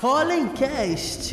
Hollencast.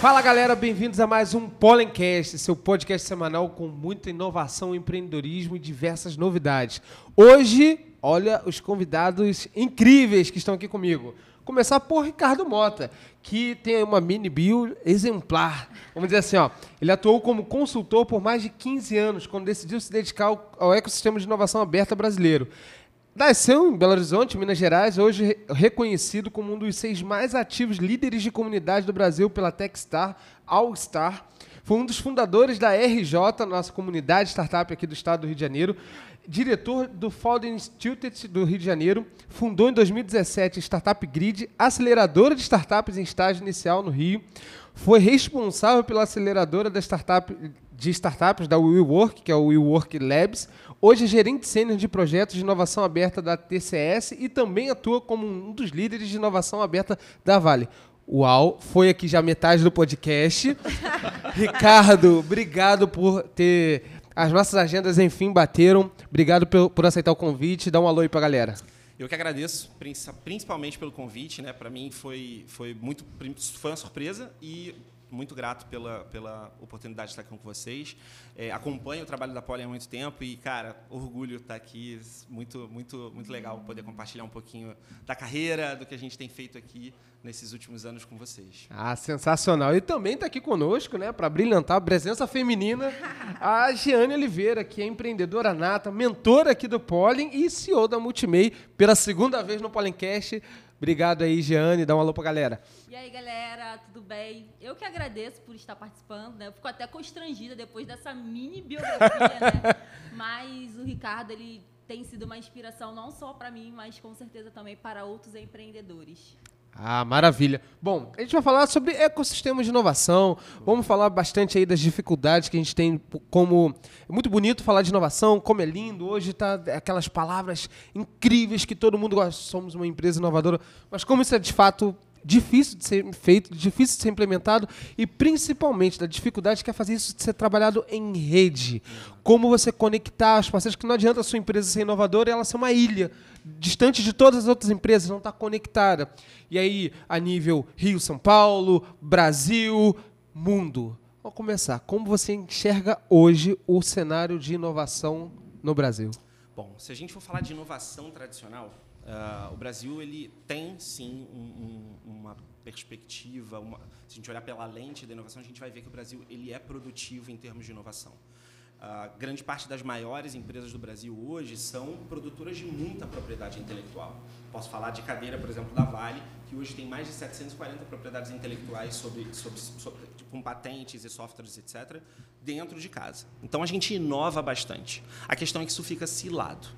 Fala galera, bem-vindos a mais um Pollencast, seu podcast semanal com muita inovação, empreendedorismo e diversas novidades. Hoje, olha os convidados incríveis que estão aqui comigo. Começar por Ricardo Mota, que tem uma mini bio exemplar. Vamos dizer assim, ó, ele atuou como consultor por mais de 15 anos, quando decidiu se dedicar ao, ao ecossistema de inovação aberta brasileiro. Nasceu em Belo Horizonte, Minas Gerais, hoje re- reconhecido como um dos seis mais ativos líderes de comunidade do Brasil pela Techstar All Star. Foi um dos fundadores da RJ, nossa comunidade startup aqui do estado do Rio de Janeiro. Diretor do Ford Institute do Rio de Janeiro. Fundou em 2017 a Startup Grid, aceleradora de startups em estágio inicial no Rio. Foi responsável pela aceleradora da startup, de startups da WeWork, que é o WeWork Labs. Hoje é gerente sênior de projetos de inovação aberta da TCS e também atua como um dos líderes de inovação aberta da Vale. Uau, foi aqui já metade do podcast. Ricardo, obrigado por ter. As nossas agendas, enfim, bateram. Obrigado por, por aceitar o convite. Dá um alô aí pra galera. Eu que agradeço, princi- principalmente pelo convite, né? Para mim foi foi muito foi uma surpresa e muito grato pela, pela oportunidade de estar aqui com vocês. É, acompanho o trabalho da Poli há muito tempo e, cara, orgulho estar aqui. Muito, muito, muito legal poder compartilhar um pouquinho da carreira, do que a gente tem feito aqui nesses últimos anos com vocês. Ah, sensacional. E também está aqui conosco, né, para brilhantar a presença feminina, a Giane Oliveira, que é empreendedora nata, mentora aqui do Pollen e CEO da Multimei pela segunda vez no Pollencast. Obrigado aí, Giane. Dá um alô pra galera. E aí, galera, tudo bem? Eu que agradeço por estar participando, né? Eu fico até constrangida depois dessa mini biografia, né? Mas o Ricardo, ele tem sido uma inspiração não só para mim, mas com certeza também para outros empreendedores. Ah, maravilha. Bom, a gente vai falar sobre ecossistemas de inovação. Vamos falar bastante aí das dificuldades que a gente tem, como é muito bonito falar de inovação, como é lindo. Hoje tá aquelas palavras incríveis que todo mundo gosta. Somos uma empresa inovadora, mas como isso é de fato difícil de ser feito, difícil de ser implementado e principalmente da dificuldade que é fazer isso de ser trabalhado em rede. Como você conectar as parceiras, que não adianta a sua empresa ser inovadora e ela ser uma ilha, distante de todas as outras empresas, não está conectada. E aí, a nível Rio, São Paulo, Brasil, mundo. Vamos começar. Como você enxerga hoje o cenário de inovação no Brasil? Bom, se a gente for falar de inovação tradicional, ah, o Brasil ele tem sim um- um- uma perspectiva. uma- se a gente olhar pela lente da inovação, a gente vai ver que o Brasil ele é produtivo em termos de inovação. Ah, grande parte das maiores empresas do Brasil hoje são produtoras de muita propriedade intelectual. Posso falar de cadeira, por exemplo, da Vale, que hoje tem mais de 740 propriedades intelectuais sobre, sobre, sobre- com patentes e softwares, etc., dentro de casa. Então a gente inova bastante. A questão é que isso fica cilado.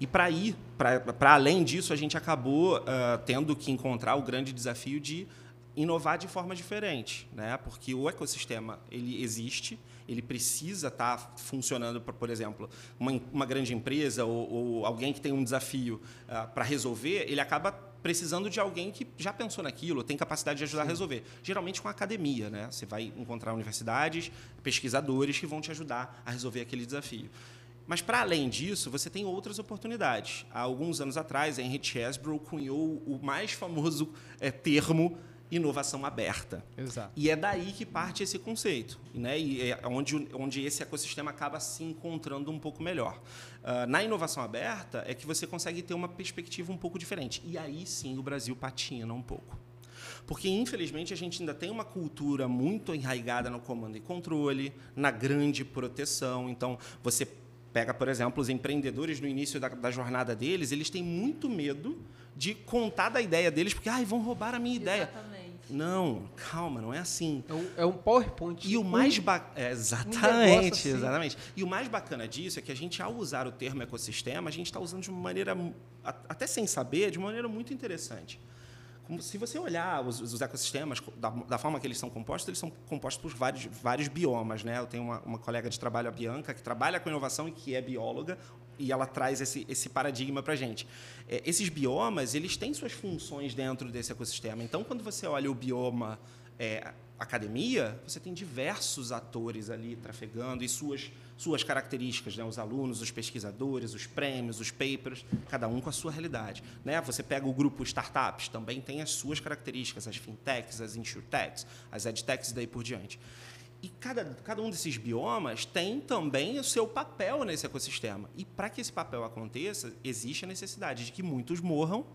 E para ir, para além disso, a gente acabou ah, tendo que encontrar o grande desafio de inovar de forma diferente, né? Porque o ecossistema ele existe, ele precisa estar funcionando, pra, por exemplo, uma, uma grande empresa ou, ou alguém que tem um desafio para resolver, ele acaba precisando de alguém que já pensou naquilo, tem capacidade de ajudar a resolver. Geralmente com a academia, né? Você vai encontrar universidades, pesquisadores que vão te ajudar a resolver aquele desafio. Mas, para além disso, você tem outras oportunidades. Há alguns anos atrás, Henry Chesbrough cunhou o mais famoso eh, termo inovação aberta. Exato. E é daí que parte esse conceito, né? E é onde, onde esse ecossistema acaba se encontrando um pouco melhor. Ah, na inovação aberta é que você consegue ter uma perspectiva um pouco diferente. E aí sim o Brasil patina um pouco. Porque, infelizmente, a gente ainda tem uma cultura muito enraigada no comando e controle, na grande proteção. Então, você pega, por exemplo, os empreendedores no início da, da jornada deles, eles têm muito medo de contar da ideia deles, porque ai, vão roubar a minha ideia. Não, calma, não é assim. É um, é um PowerPoint. E o mais Um- é, exatamente, assim. exatamente. E o mais bacana disso é que a gente, ao usar o termo ecossistema, a gente está usando de uma maneira, até sem saber, de uma maneira muito interessante. se você olhar os, os ecossistemas, da, da, forma que eles são compostos, eles são compostos por vários, vários biomas. Né? Eu tenho uma, uma colega de trabalho, a Bianca, que trabalha com inovação e que é bióloga, e ela traz esse, esse paradigma para a gente. É, esses biomas, eles têm suas funções dentro desse ecossistema. Então, quando você olha o bioma é, academia, você tem diversos atores ali trafegando e suas, suas características, né? os alunos, os pesquisadores, os prêmios, os papers, cada um com a sua realidade. Né? Você pega o grupo startups, também tem as suas características, as fintechs, as insurtechs, as edtechs e daí por diante. E cada, cada um desses biomas tem também o seu papel nesse ecossistema. E para que esse papel aconteça, existe a necessidade de que muitos morram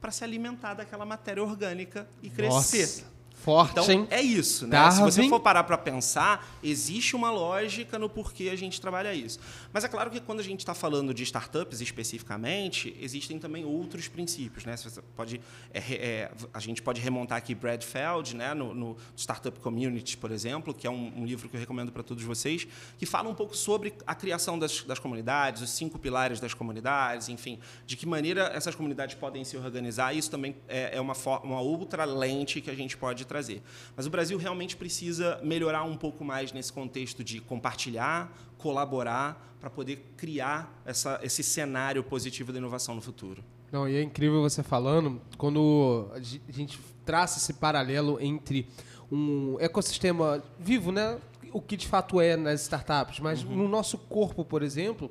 para se alimentar daquela matéria orgânica e crescer. Nossa. Forte, então, hein? é isso, né? Darwin. Se você for parar para pensar, existe uma lógica no porquê a gente trabalha isso. Mas é claro que quando a gente está falando de startups especificamente, existem também outros princípios, né? Você pode, é, é, a gente pode remontar aqui Brad Feld, né? No, no Startup Community, por exemplo, que é um, um livro que eu recomendo para todos vocês, que fala um pouco sobre a criação das, das comunidades, os cinco pilares das comunidades, enfim, de que maneira essas comunidades podem se organizar. Isso também é, é uma, uma outra lente que a gente pode trazer. Mas o Brasil realmente precisa melhorar um pouco mais nesse contexto de compartilhar, colaborar, para poder criar essa, esse cenário positivo da inovação no futuro. Não, e é incrível você falando, quando a gente traça esse paralelo entre um ecossistema vivo, né? O que de fato é nas startups, mas uhum. no nosso corpo, por exemplo,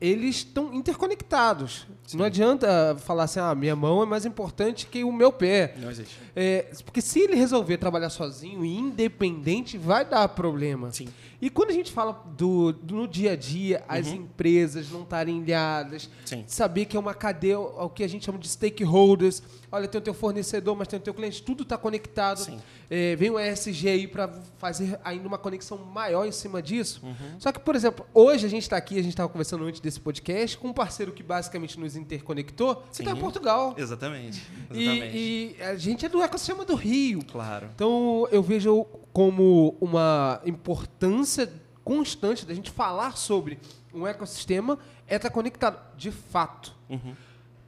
eles estão interconectados. Sim. Não adianta falar assim, ah, minha mão é mais importante que o meu pé. Não existe. É, porque se ele resolver trabalhar sozinho e independente, vai dar problema. Sim. E quando a gente fala do, do no dia a dia, as uhum. empresas não estarem ilhadas, Sim. saber que é uma cadeia, o que a gente chama de stakeholders. Olha, tem o teu fornecedor, mas tem o teu cliente, tudo está conectado. É, vem o ESG aí para fazer ainda uma conexão maior em cima disso. Uhum. Só que, por exemplo, hoje a gente está aqui, a gente estava conversando antes desse podcast, com um parceiro que basicamente nos interconectou, que está em Portugal. Exatamente. Exatamente. E, e, a gente é do ecossistema do Rio. Claro. Então eu vejo como uma importância constante da gente falar sobre um ecossistema é estar conectado, de fato. Uhum.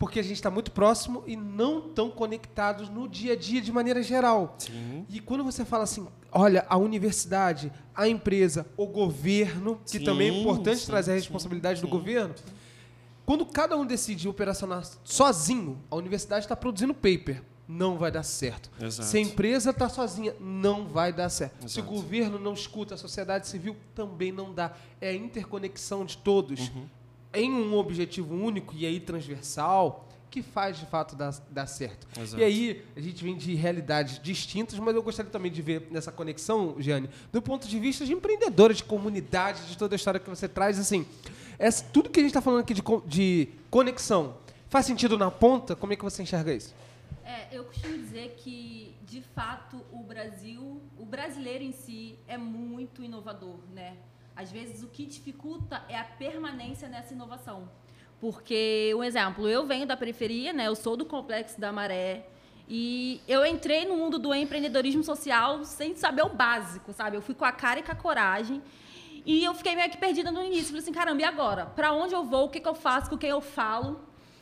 Porque a gente está muito próximo e não tão conectados no dia a dia de maneira geral. Sim. E quando você fala assim, olha, a universidade, a empresa, o governo, que sim, também é importante sim, trazer a responsabilidade do governo, quando cada um decide operacionar sozinho, a universidade está produzindo paper não vai dar certo. Exato. Se a empresa está sozinha, não vai dar certo. Exato. Se o governo não escuta, a sociedade civil também não dá. É a interconexão de todos uhum. Em um objetivo único e aí transversal que faz de fato dar, dar certo. Exato. E aí, a gente vem de realidades distintas, mas eu gostaria também de ver nessa conexão, Giane, do ponto de vista de empreendedora, de comunidade, de toda a história que você traz, assim, essa, tudo que a gente está falando aqui de, de conexão, faz sentido na ponta? Como é que você enxerga isso? É, eu costumo dizer que, de fato, o Brasil, o brasileiro em si é muito inovador, né? Às vezes o que dificulta é a permanência nessa inovação. Porque, um exemplo, eu venho da periferia, né? Eu sou do Complexo da Maré. E eu entrei no mundo do empreendedorismo social sem saber o básico, sabe? Eu fui com a cara e com a coragem. E eu fiquei meio que perdida no início. Falei assim, caramba, e agora? Para onde eu vou? O que, que eu faço? Com quem eu falo?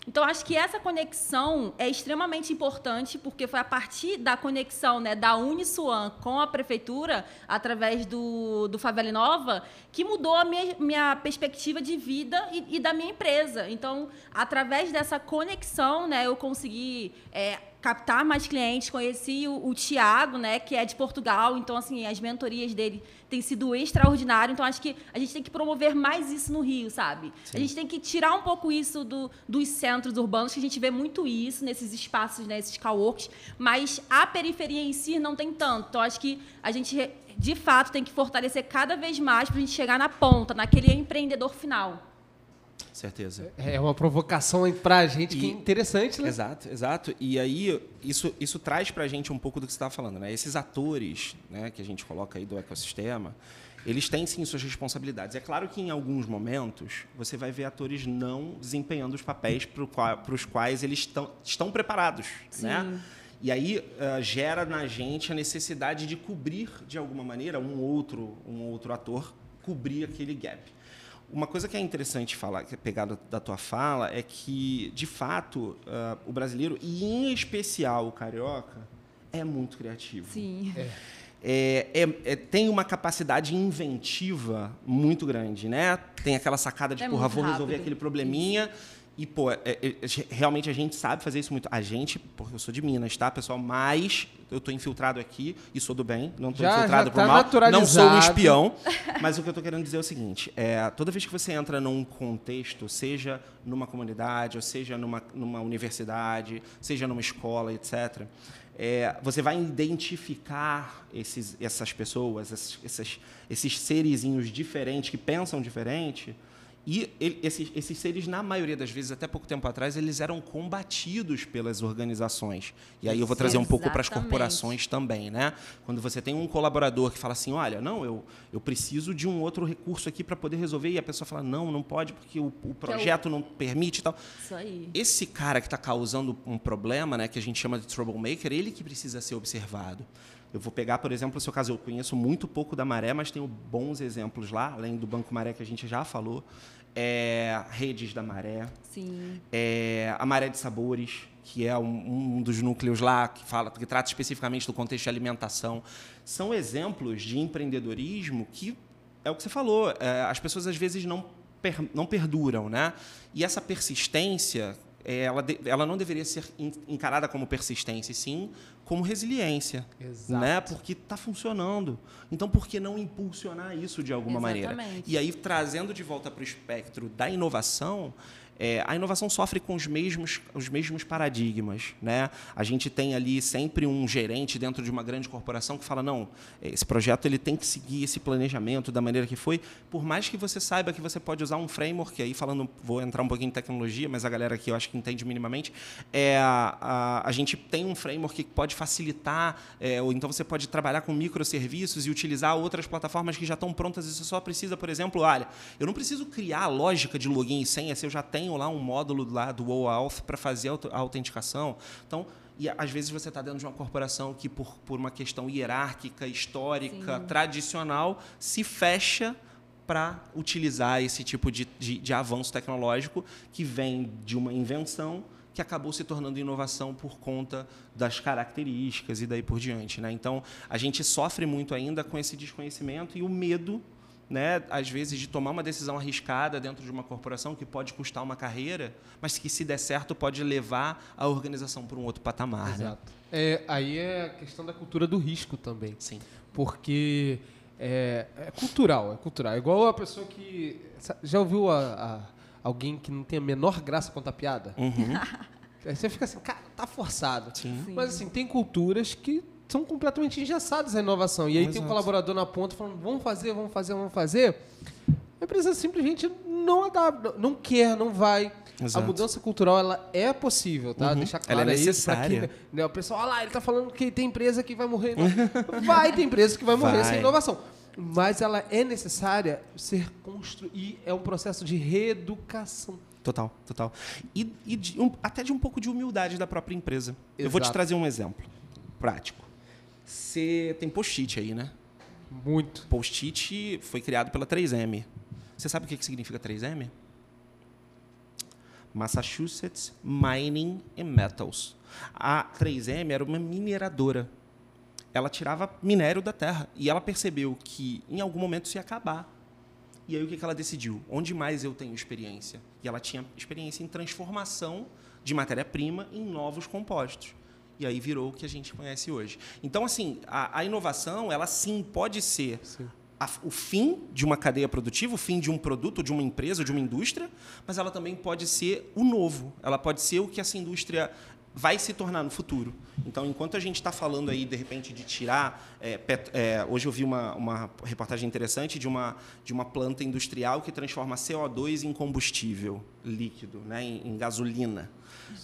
Então, acho que essa conexão é extremamente importante, porque foi a partir da conexão né, da Uniswan com a prefeitura, através do, do Favela Nova, que mudou a minha, minha perspectiva de vida e, e, da minha empresa. Então, através dessa conexão, né, eu consegui é, captar mais clientes. Conheci o, o Tiago, né, que é de Portugal. Então, assim, as mentorias dele têm sido extraordinárias. Então, acho que a gente tem que promover mais isso no Rio, sabe? Sim. A gente tem que tirar um pouco isso do, dos centros urbanos, que a gente vê muito isso nesses espaços, né, esses coworks. Mas a periferia em si não tem tanto. Então, acho que a gente, de fato, tem que fortalecer cada vez mais para a gente chegar na ponta, naquele empreendedor final. Certeza. É, é uma provocação para a gente e, que é interessante, né? Exato, exato. E aí, isso, isso traz para a gente um pouco do que você estava falando, né? Esses atores né, que a gente coloca aí do ecossistema, eles têm sim suas responsabilidades. É claro que em alguns momentos você vai ver atores não desempenhando os papéis para os quais eles estão, estão preparados, sim. né? E aí uh, gera na gente a necessidade de cobrir de alguma maneira um outro um outro ator cobrir aquele gap. Uma coisa que é interessante falar, que é pegado da tua fala, é que, de fato, uh, o brasileiro, e em especial o carioca, é muito criativo. Sim. É. É, é, é, tem uma capacidade inventiva muito grande, né? Tem aquela sacada de, É porra, vou resolver aquele probleminha. E, pô, é- é- é- realmente a gente sabe fazer isso muito. A gente, porque eu sou de Minas, tá, pessoal? Mas eu tô infiltrado aqui e sou do bem, não tô Já- infiltrado já por tá mal. Não sou um espião. Mas o que eu tô querendo dizer é o seguinte: é, toda vez que você entra num contexto, seja numa comunidade, ou seja numa, numa universidade, seja numa escola, etc., é, você vai identificar esses, essas pessoas, esses, esses, esses serizinhos diferentes, que pensam diferente. E ele- esses, esses seres, na maioria das vezes, até pouco tempo atrás, eles eram combatidos pelas organizações. E aí eu vou trazer um pouco para as corporações também, né? Quando você tem um colaborador que fala assim, olha, não, eu, eu preciso de um outro recurso aqui para poder resolver, e a pessoa fala, não, não pode porque o, o projeto não permite e tal. Isso aí. Esse cara que está causando um problema, né, que a gente chama de troublemaker, ele que precisa ser observado. Eu vou pegar, por exemplo, o seu caso. Eu conheço muito pouco da Maré, mas tenho bons exemplos lá, além do Banco Maré que a gente já falou. É, redes da Maré, é, a Maré de Sabores, que é um, um dos núcleos lá que fala, que trata especificamente do contexto de alimentação, são exemplos de empreendedorismo que é o que você falou. é, as pessoas às vezes não per- não perduram, né? E essa persistência é, ela, ela não deveria ser en- encarada como persistência, sim como resiliência, Exato. né? Porque está funcionando. Então, por que não impulsionar isso de alguma maneira? Exatamente. E aí, trazendo de volta para o espectro da inovação, é, a inovação sofre com os mesmos, os mesmos paradigmas. Né? A gente tem ali sempre um gerente dentro de uma grande corporação que fala, não, esse projeto ele tem que seguir esse planejamento da maneira que foi, por mais que você saiba que você pode usar um framework, aí falando, vou entrar um pouquinho em tecnologia, mas a galera aqui eu acho que entende minimamente, é, a, a, a gente tem um framework que pode facilitar, é, ou então você pode trabalhar com microserviços e utilizar outras plataformas que já estão prontas e você só precisa, por exemplo, olha, eu não preciso criar a lógica de login e senha se eu já tenho lá um módulo lá do OAuth para fazer a autenticação. Então, e às vezes você está dentro de uma corporação que, por, por uma questão hierárquica, histórica, tradicional, se fecha para utilizar esse tipo de, de, de avanço tecnológico que vem de uma invenção que acabou se tornando inovação por conta das características e daí por diante. Né? Então, a gente sofre muito ainda com esse desconhecimento e o medo, né, às vezes, de tomar uma decisão arriscada dentro de uma corporação que pode custar uma carreira, mas que, se der certo, pode levar a organização para um outro patamar. Né? Exato. É, aí é a questão da cultura do risco também. Sim. Porque é, é cultural, é cultural. É igual a pessoa que. Já ouviu a, a- alguém que não tem a menor graça contar piada? Uhum. Aí você fica assim, cara, tá forçado. Sim. Sim. Mas assim, tem culturas que são completamente engessadas a inovação. E aí tem um Exato. colaborador na ponta falando, vamos fazer, vamos fazer, vamos fazer. A empresa simplesmente não adapta, não quer, não vai. Exato. A mudança cultural ela é possível, tá? Uhum. Deixar Ela é claro aí pra necessária. quem, né, o pessoal, olha lá, ele tá falando que tem empresa que vai morrer. Vai ter empresa que vai morrer Vai. sem inovação. Mas ela é necessária ser construída. E é um processo de reeducação. Total, total. E, e de um- até de um pouco de humildade da própria empresa. Eu vou te Exato. trazer um exemplo prático. Você tem post-it aí, né? Muito. Post-it foi criado pela 3M. Você sabe o que significa 3M? Massachusetts Mining and Metals. A 3M era uma mineradora. Ela tirava minério da terra e ela percebeu que em algum momento isso ia acabar. E aí o que que ela decidiu? Onde mais eu tenho experiência? E ela tinha experiência em transformação de matéria-prima em novos compostos. E aí virou o que a gente conhece hoje. Então, assim, a, a inovação, ela sim pode ser a- o fim de uma cadeia produtiva, o fim de um produto, de uma empresa, de uma indústria, mas ela também pode ser o novo. Ela pode ser o que essa indústria vai se tornar no futuro. Então, enquanto a gente está falando aí, de repente, de tirar... é, pet- é, hoje eu vi uma, uma reportagem interessante de uma, de uma planta industrial que transforma CO2 em combustível líquido, né, em, em gasolina.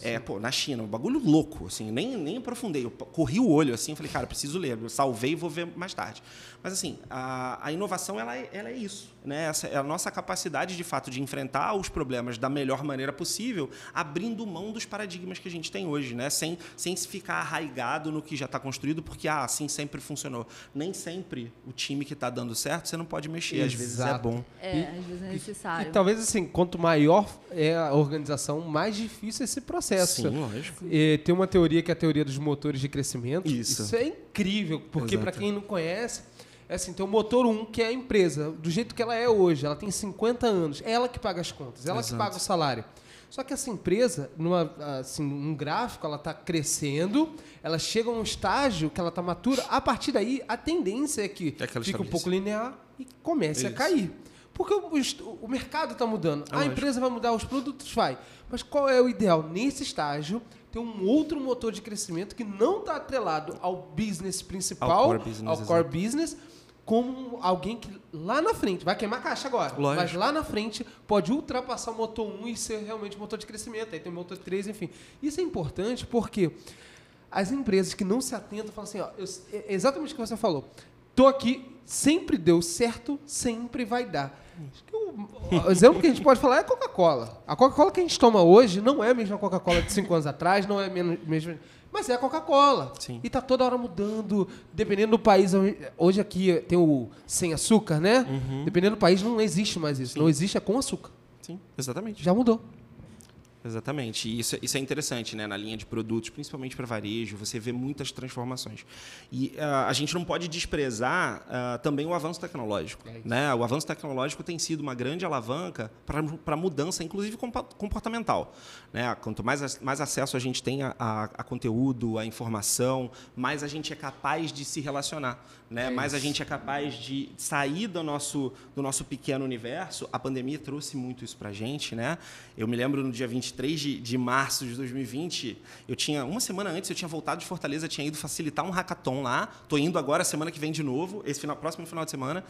É, pô, na China, um bagulho louco, assim, nem, nem aprofundei. Eu corri o olho assim, falei, cara, preciso ler. Eu salvei e vou ver mais tarde. Mas assim, a, a inovação ela é, ela é isso, né? Essa é a nossa capacidade de fato de enfrentar os problemas da melhor maneira possível, abrindo mão dos paradigmas que a gente tem hoje. né? Sem, sem se ficar arraigado no que já está construído, porque ah, assim sempre funcionou. Nem sempre o time que está dando certo, você não pode mexer. Às vezes é Exato. bom. É, E- às vezes é E necessário. talvez assim, quanto maior é a organização, mais difícil é esse processo. Sim, lógico. E tem uma teoria que é a teoria dos motores de crescimento. Isso. é incrível, porque para quem não conhece, é assim, tem o motor 1, que é a empresa, do jeito que ela é hoje, ela tem 50 anos, é ela que paga as contas, ela que Exato. paga o salário. Só que essa empresa, numa, assim, um gráfico, ela está crescendo, ela chega a um estágio que ela está matura, a partir daí a tendência é que É que ela fique um pouco linear e comece a Isso. cair. Porque o, o mercado está mudando, É a lógico. empresa vai mudar, os produtos vai. Mas qual é o ideal? Nesse estágio, ter um outro motor de crescimento que não está atrelado ao business principal, Ao core business, ao core business, como alguém que lá na frente, vai queimar caixa agora, Lógico. mas lá na frente pode ultrapassar o motor 1 e ser realmente motor de crescimento. Aí tem o motor 3, enfim. Isso é importante porque as empresas que não se atentam falam assim, ó, eu- é exatamente o que você falou. Tô aqui, sempre deu certo, sempre vai dar. Acho que o, o exemplo que a gente pode falar é a Coca-Cola. A Coca-Cola que a gente toma hoje não é a mesma Coca-Cola de cinco anos atrás, não é a mesma, mas é a Coca-Cola. Sim. E tá toda hora mudando, dependendo do país. Hoje aqui tem o sem açúcar, né? Dependendo do país não existe mais isso. Não existe é com açúcar. Sim, exatamente. Já mudou. Exatamente. E isso, isso é interessante, né? Na linha de produtos, principalmente para varejo, você vê muitas transformações. E ah, a gente não pode desprezar ah, também o avanço tecnológico. É né? O avanço tecnológico tem sido uma grande alavanca para mudança, inclusive comportamental. Né? Quanto mais, mais acesso a gente tem a, a- a conteúdo, a informação, mais a gente é capaz de se relacionar. Né? mais a gente é capaz de sair do nosso, do nosso pequeno universo. A pandemia trouxe muito isso para a gente. Né? Eu me lembro no dia 23 de, de março de 2020, eu tinha uma semana antes, eu tinha voltado de Fortaleza, tinha ido facilitar um hackathon lá. Tô indo agora semana que vem de novo, esse final, próximo final de semana,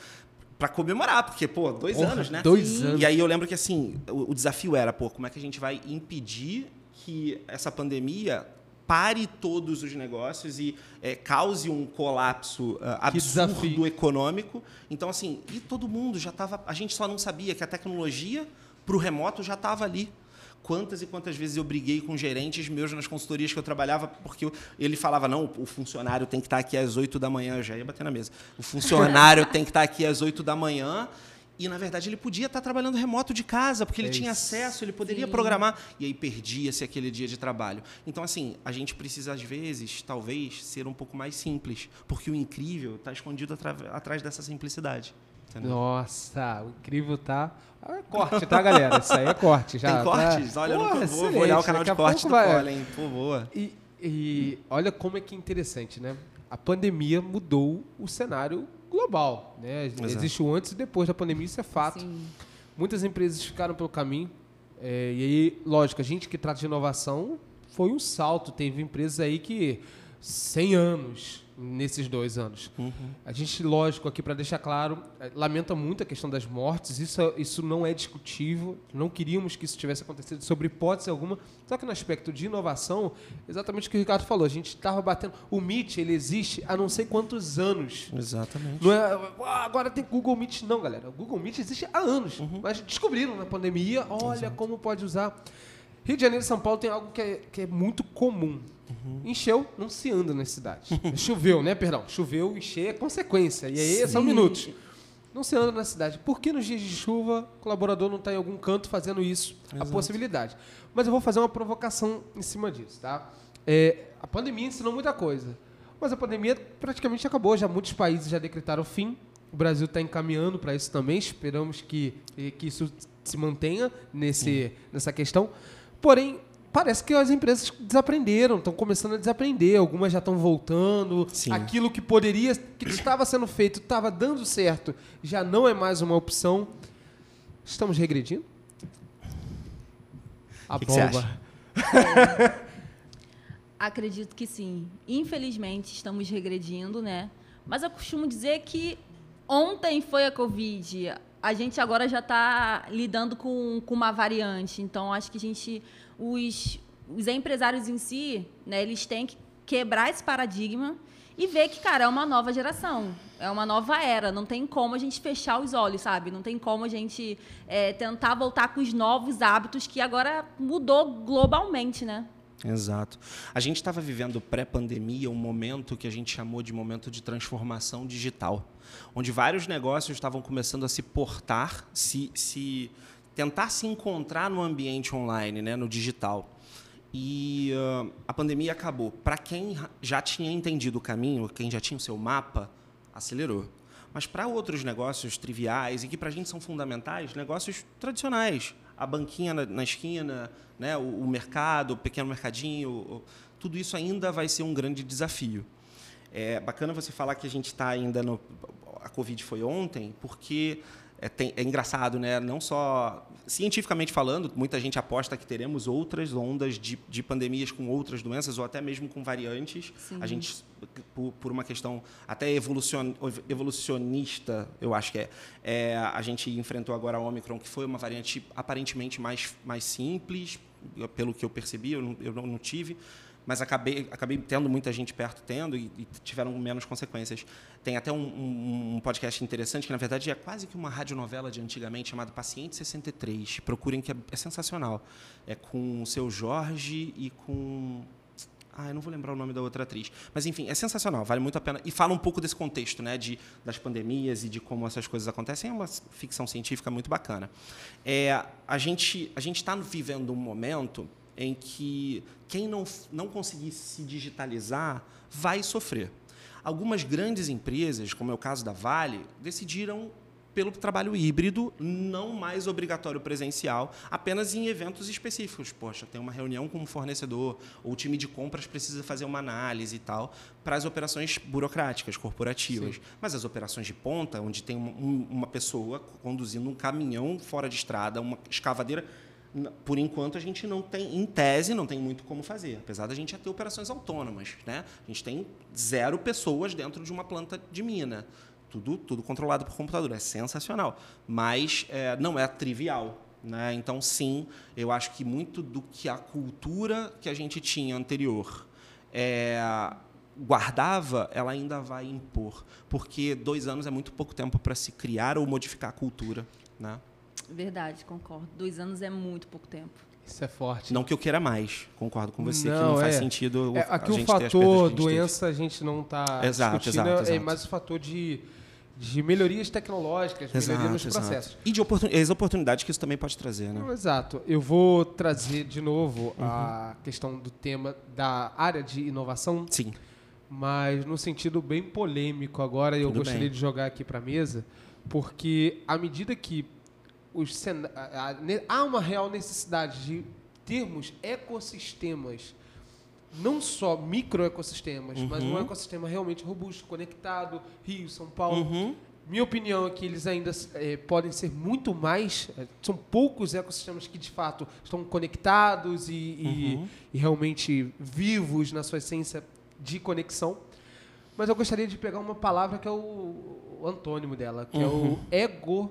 para comemorar, porque, pô, dois Porra, anos, né? dois Sim. anos. E aí eu lembro que assim, o, o desafio era, pô, como é que a gente vai impedir que essa pandemia pare todos os negócios e é, cause um colapso desafio. absurdo econômico. Então, assim, e todo mundo já estava. A gente só não sabia que a tecnologia para o remoto já estava ali. Quantas e quantas vezes eu briguei com gerentes meus nas consultorias que eu trabalhava, porque eu- ele falava, não, o funcionário tem que estar aqui às 8 da manhã, eu já ia bater na mesa. O funcionário tem que estar aqui às 8 da manhã. E, na verdade, ele podia estar trabalhando remoto de casa, porque ele É tinha acesso, ele poderia Sim. programar. E aí perdia-se aquele dia de trabalho. Então, assim, a gente precisa, às vezes, talvez, ser um pouco mais simples. Porque o incrível está escondido atra- atrás dessa simplicidade. Entendeu? Nossa, o incrível tá. Ah, É corte, tá, galera? Isso aí é corte. Já, Tem tá- cortes? Olha, eu Porra, nunca vou, vou olhar o canal de corte do vai- Pollen. Pô, boa. E, e olha como é que é interessante, né? A pandemia mudou o cenário global, né? Exato. Existe o antes e depois da pandemia, isso é fato. Sim. Muitas empresas ficaram pelo caminho. é, e aí, lógico, a gente que trata de inovação foi um salto. Teve empresas aí que 100 anos nesses dois anos. Uhum. A gente, lógico, aqui para deixar claro, eh, lamenta muito a questão das mortes. Isso, isso não é discutível. Não queríamos que isso tivesse acontecido sobre hipótese alguma. Só que no aspecto de inovação, exatamente o que o Ricardo falou. A gente estava batendo. O Meet ele existe há não sei quantos anos. Exatamente. Não é, "Ah, agora tem Google Meet. Não, galera. O Google Meet existe há anos. Uhum. Mas descobriram na pandemia, olha como pode usar. Rio de Janeiro e São Paulo tem algo que é, que é muito comum. Uhum. Encheu, não se anda nas cidades. Choveu, né? Perdão. Choveu, encher é consequência. E aí são minutos. Não se anda na cidade. Por que nos dias de chuva o colaborador não está em algum canto fazendo isso? A Exato. possibilidade. Mas eu vou fazer uma provocação em cima disso, tá? É, a pandemia ensinou muita coisa. Mas a pandemia praticamente acabou. Já muitos países já decretaram o fim. O Brasil está encaminhando para isso também. Esperamos que, que isso se mantenha nesse, nessa questão. Porém, parece que as empresas desaprenderam, estão começando a desaprender. Algumas já estão voltando. Sim. Aquilo que poderia, que estava sendo feito, estava dando certo, já não é mais uma opção. Estamos regredindo? A Que que bomba. acha? Acredito que sim. Infelizmente, estamos regredindo, né? Mas eu costumo dizer que ontem foi a Covid. A gente agora já está lidando com, com uma variante. Então, acho que a gente... Os, os empresários em si, né? Eles têm que quebrar esse paradigma e ver que, cara, é uma nova geração. É uma nova era. Não tem como a gente fechar os olhos, sabe? Não tem como a gente é, tentar voltar com os novos hábitos que agora mudou globalmente, né? Exato. A gente estava vivendo pré-pandemia um momento que a gente chamou de momento de transformação digital, onde vários negócios estavam começando a se portar, se, se tentar se encontrar no ambiente online, né, no digital. E uh, a pandemia acabou. Para quem já tinha entendido o caminho, quem já tinha o seu mapa, acelerou. Mas para outros negócios triviais e que para a gente são fundamentais, negócios tradicionais, a banquinha na, na esquina, né, o, o, mercado, o pequeno mercadinho, o, tudo isso ainda vai ser um grande desafio. É bacana você falar que a gente está ainda no. A Covid foi ontem, porque é, tem, é, engraçado, né? Não só cientificamente falando, muita gente aposta que teremos outras ondas de, de pandemias com outras doenças ou até mesmo com variantes. Sim. A gente, por, por, uma questão até evolucion, evolucionista, eu acho que é, é, a gente enfrentou agora a Omicron, que foi uma variante aparentemente mais, mais simples, pelo que eu percebi, eu não, eu não tive mas acabei, acabei tendo muita gente perto tendo e, e tiveram menos consequências. Tem até um, um, um, podcast interessante que, na verdade, é quase que uma radionovela de antigamente chamada Paciente 63. Procurem que é, é sensacional. É com o seu Jorge e com ah, eu não vou lembrar o nome da outra atriz. Mas, enfim, é sensacional, vale muito a pena. E fala um pouco desse contexto, né, de, das pandemias e de como essas coisas acontecem. É uma ficção científica muito bacana. É, a gente a está vivendo um momento em que quem não, não conseguir se digitalizar vai sofrer. Algumas grandes empresas, como é o caso da Vale, decidiram pelo trabalho híbrido, não mais obrigatório presencial, apenas em eventos específicos. Poxa, tem uma reunião com um fornecedor, ou o time de compras precisa fazer uma análise e tal, para as operações burocráticas, corporativas. Sim. Mas as operações de ponta, onde tem uma pessoa conduzindo um caminhão fora de estrada, uma escavadeira, por enquanto a gente não tem, em tese, não tem muito como fazer, apesar da gente já ter operações autônomas, né? A gente tem zero pessoas dentro de uma planta de mina, tudo, tudo controlado por computador, é sensacional, mas é, não é trivial, né? Então, sim, eu acho que muito do que a cultura que a gente tinha anterior é, guardava, ela ainda vai impor, porque dois anos é muito pouco tempo para se criar ou modificar a cultura, né? Verdade, concordo. Dois anos é muito pouco tempo. Isso é forte. Não que eu queira mais, concordo com você, não, que não faz é. sentido. É, aqui o fator doença a gente não está exato, discutindo, exato, exato. é mais o fator de, de melhorias tecnológicas, exato, melhoria nos processos. E de oportun as oportunidades que isso também pode trazer, né? exato. Eu vou trazer de novo uhum. a questão do tema da área de inovação. Sim. Mas no sentido bem polêmico agora, Tudo eu gostaria bem. de jogar aqui para a mesa, porque à medida que os há uma real necessidade de termos ecossistemas, não só microecossistemas, uhum. mas um ecossistema realmente robusto, conectado, Rio, São Paulo. Uhum. Minha opinião é que eles ainda é, podem ser muito mais. É, são poucos ecossistemas que de fato estão conectados e, uhum. e, e realmente vivos na sua essência de conexão. Mas eu gostaria de pegar uma palavra que é o, o antônimo dela, que é o uhum. ego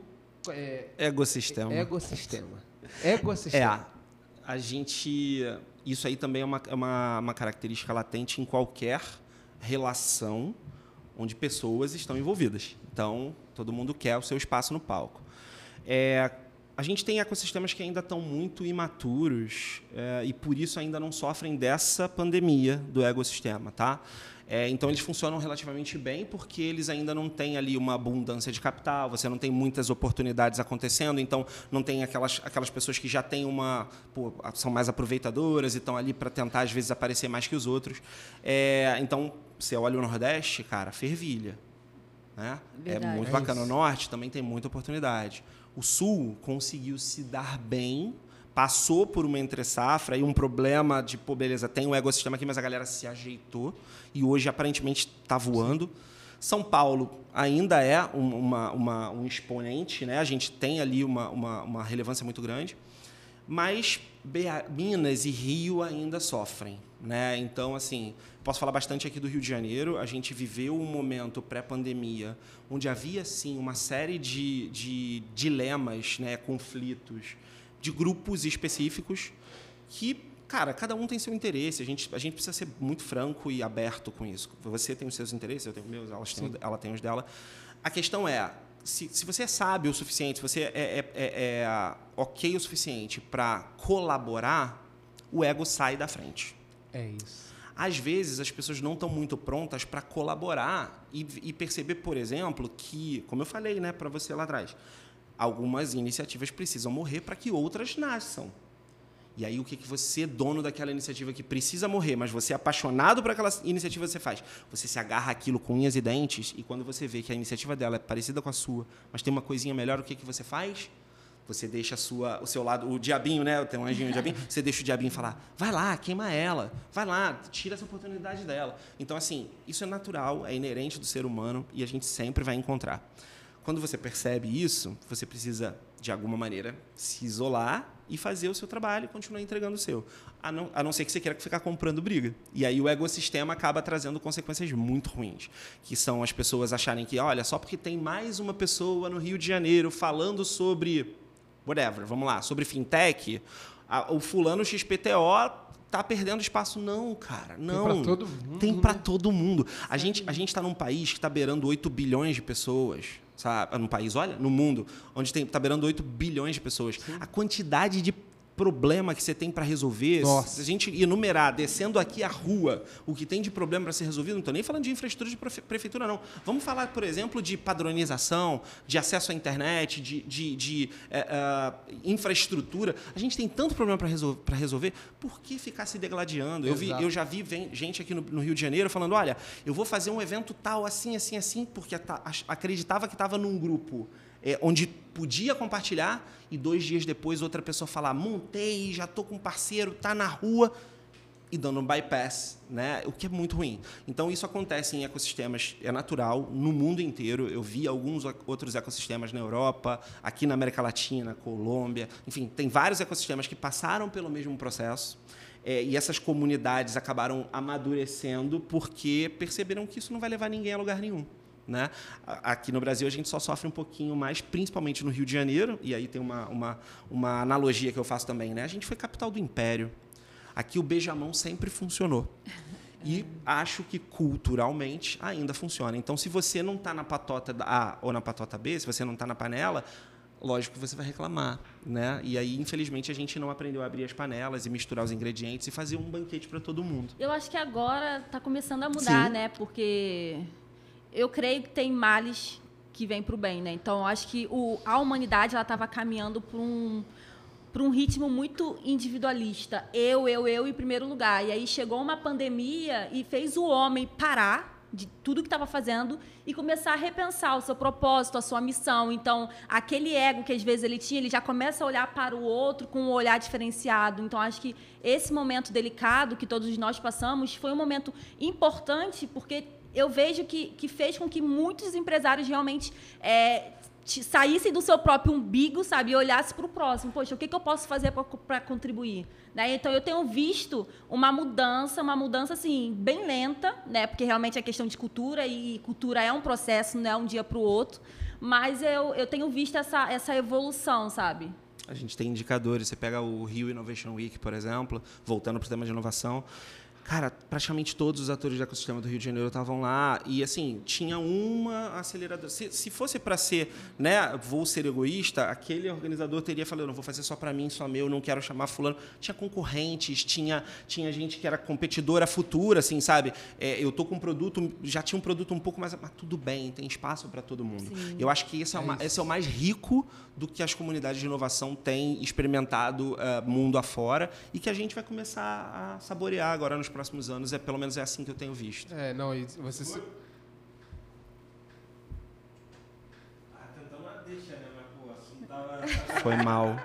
é, ecossistema. Ecossistema. Ecossistema. É. A gente. Isso aí também é uma, é uma, uma característica latente em qualquer relação onde pessoas estão envolvidas. Então, todo mundo quer o seu espaço no palco. É, a gente tem ecossistemas que ainda estão muito imaturos é, e por isso ainda não sofrem dessa pandemia do ecossistema, tá? É, então, eles funcionam relativamente bem porque eles ainda não têm ali uma abundância de capital, você não tem muitas oportunidades acontecendo, então não tem aquelas, aquelas pessoas que já têm uma. Pô, são mais aproveitadoras e estão ali para tentar, às vezes, aparecer mais que os outros. É, então, você olha o Nordeste, cara, fervilha. Né? É muito é bacana. O Norte também tem muita oportunidade. O Sul conseguiu se dar bem passou por uma entre-safra e um problema de, pô, beleza, tem um ecossistema aqui, mas a galera se ajeitou e hoje aparentemente está voando. São Paulo ainda é um, uma, uma, um exponente, né? a gente tem ali uma, uma, uma relevância muito grande, mas Minas e Rio ainda sofrem. Né? Então, assim, posso falar bastante aqui do Rio de Janeiro. A gente viveu um momento pré-pandemia onde havia, sim, uma série de, de dilemas, né? conflitos, de grupos específicos que, cara, cada um tem seu interesse. A gente, a gente precisa ser muito franco e aberto com isso. Você tem os seus interesses, eu tenho os meus, ela tem, ela tem os dela. A questão é, se, se você é sábio o suficiente, se você é, é, é, é ok o suficiente para colaborar, o ego sai da frente. É isso. Às vezes as pessoas não estão muito prontas para colaborar e, e perceber, por exemplo, que, como eu falei né, para você lá atrás, algumas iniciativas precisam morrer para que outras nasçam. E aí o que, que você, dono daquela iniciativa que precisa morrer, mas você é apaixonado por aquela iniciativa você faz? Você se agarra aquilo com unhas e dentes e quando você vê que a iniciativa dela é parecida com a sua, mas tem uma coisinha melhor, o que, que você faz? Você deixa sua, o seu lado, o diabinho, né? Tem um anjinho o diabinho. Você deixa o diabinho falar, vai lá, queima ela, vai lá, tira essa oportunidade dela. Então, assim, isso é natural, é inerente do ser humano e a gente sempre vai encontrar. Quando você percebe isso, você precisa, de alguma maneira, se isolar e fazer o seu trabalho e continuar entregando o seu. A não, a não ser que você queira ficar comprando briga. E aí o ecossistema acaba trazendo consequências muito ruins, que são as pessoas acharem que, olha, só porque tem mais uma pessoa no Rio de Janeiro falando sobre whatever, vamos lá, sobre fintech, a, o fulano XPTO tá perdendo espaço. Não, cara, não. Tem para todo mundo. Tem para né? todo mundo. A gente a gente está num país que está beirando 8 bilhões de pessoas. Sabe? Num país, olha, no mundo, onde está beirando 8 bilhões de pessoas. Sim. A quantidade de problema que você tem para resolver, Nossa. se a gente enumerar, descendo aqui a rua, o que tem de problema para ser resolvido, não estou nem falando de infraestrutura de prefeitura, não. Vamos falar, por exemplo, de padronização, de acesso à internet, de, de, de uh, infraestrutura. A gente tem tanto problema para resol resolver, por que ficar se degladiando? Eu, vi, eu já vi gente aqui no, no, Rio de Janeiro falando, olha, eu vou fazer um evento tal, assim, assim, assim, porque acreditava que estava num grupo é, onde podia compartilhar e dois dias depois outra pessoa falar montei, já estou com um parceiro, está na rua e dando um bypass, né? o que é muito ruim. Então, isso acontece em ecossistemas, é natural, no mundo inteiro. Eu vi alguns outros ecossistemas na Europa, aqui na América Latina, Colômbia, enfim, tem vários ecossistemas que passaram pelo mesmo processo. É, e essas comunidades acabaram amadurecendo porque perceberam que isso não vai levar ninguém a lugar nenhum. Né? Aqui no Brasil a gente só sofre um pouquinho mais, principalmente no Rio de Janeiro, e aí tem uma, uma, uma analogia que eu faço também. Né? A gente foi capital do império. Aqui o beijamão sempre funcionou. E acho que culturalmente ainda funciona. Então, se você não está na patota A ou na patota B, se você não está na panela, lógico que você vai reclamar, né? E aí, infelizmente, a gente não aprendeu a abrir as panelas e misturar os ingredientes e fazer um banquete para todo mundo. Eu acho que agora está começando a mudar, Sim. né? Porque eu creio que tem males que vêm para o bem, né? Então, acho que o, a humanidade ela estava caminhando para um para um ritmo muito individualista. Eu, eu, eu em primeiro lugar. E aí chegou uma pandemia e fez o homem parar de tudo que estava fazendo e começar a repensar o seu propósito, a sua missão. Então, aquele ego que às vezes ele tinha, ele já começa a olhar para o outro com um olhar diferenciado. Então, acho que esse momento delicado que todos nós passamos foi um momento importante porque eu vejo que, que fez com que muitos empresários realmente é, saíssem do seu próprio umbigo, sabe, e olhassem para o próximo. Poxa, o que, que eu posso fazer para contribuir? Né? Então, eu tenho visto uma mudança, uma mudança, assim, bem lenta, né? porque realmente é questão de cultura, e cultura é um processo, não é um dia para o outro, mas eu, eu tenho visto essa, essa evolução, sabe? A gente tem indicadores. Você pega o Rio Innovation Week, por exemplo, voltando para o tema de inovação, Cara, praticamente todos os atores do ecossistema do Rio de Janeiro estavam lá e assim tinha uma aceleradora. Se, se fosse para ser, né, vou ser egoísta, aquele organizador teria falado, não vou fazer só para mim, só meu, não quero chamar fulano. Tinha concorrentes, tinha tinha gente que era competidora futura, assim, sabe? É, eu tô com um produto, já tinha um produto um pouco mais, mas tudo bem, tem espaço para todo mundo. Sim. Eu acho que esse é, é, uma, esse é o mais rico do que as comunidades de inovação têm experimentado uh, mundo afora e que a gente vai começar a saborear agora nos próximos anos. É pelo menos é assim que eu tenho visto. É, não, e você se... Foi mal.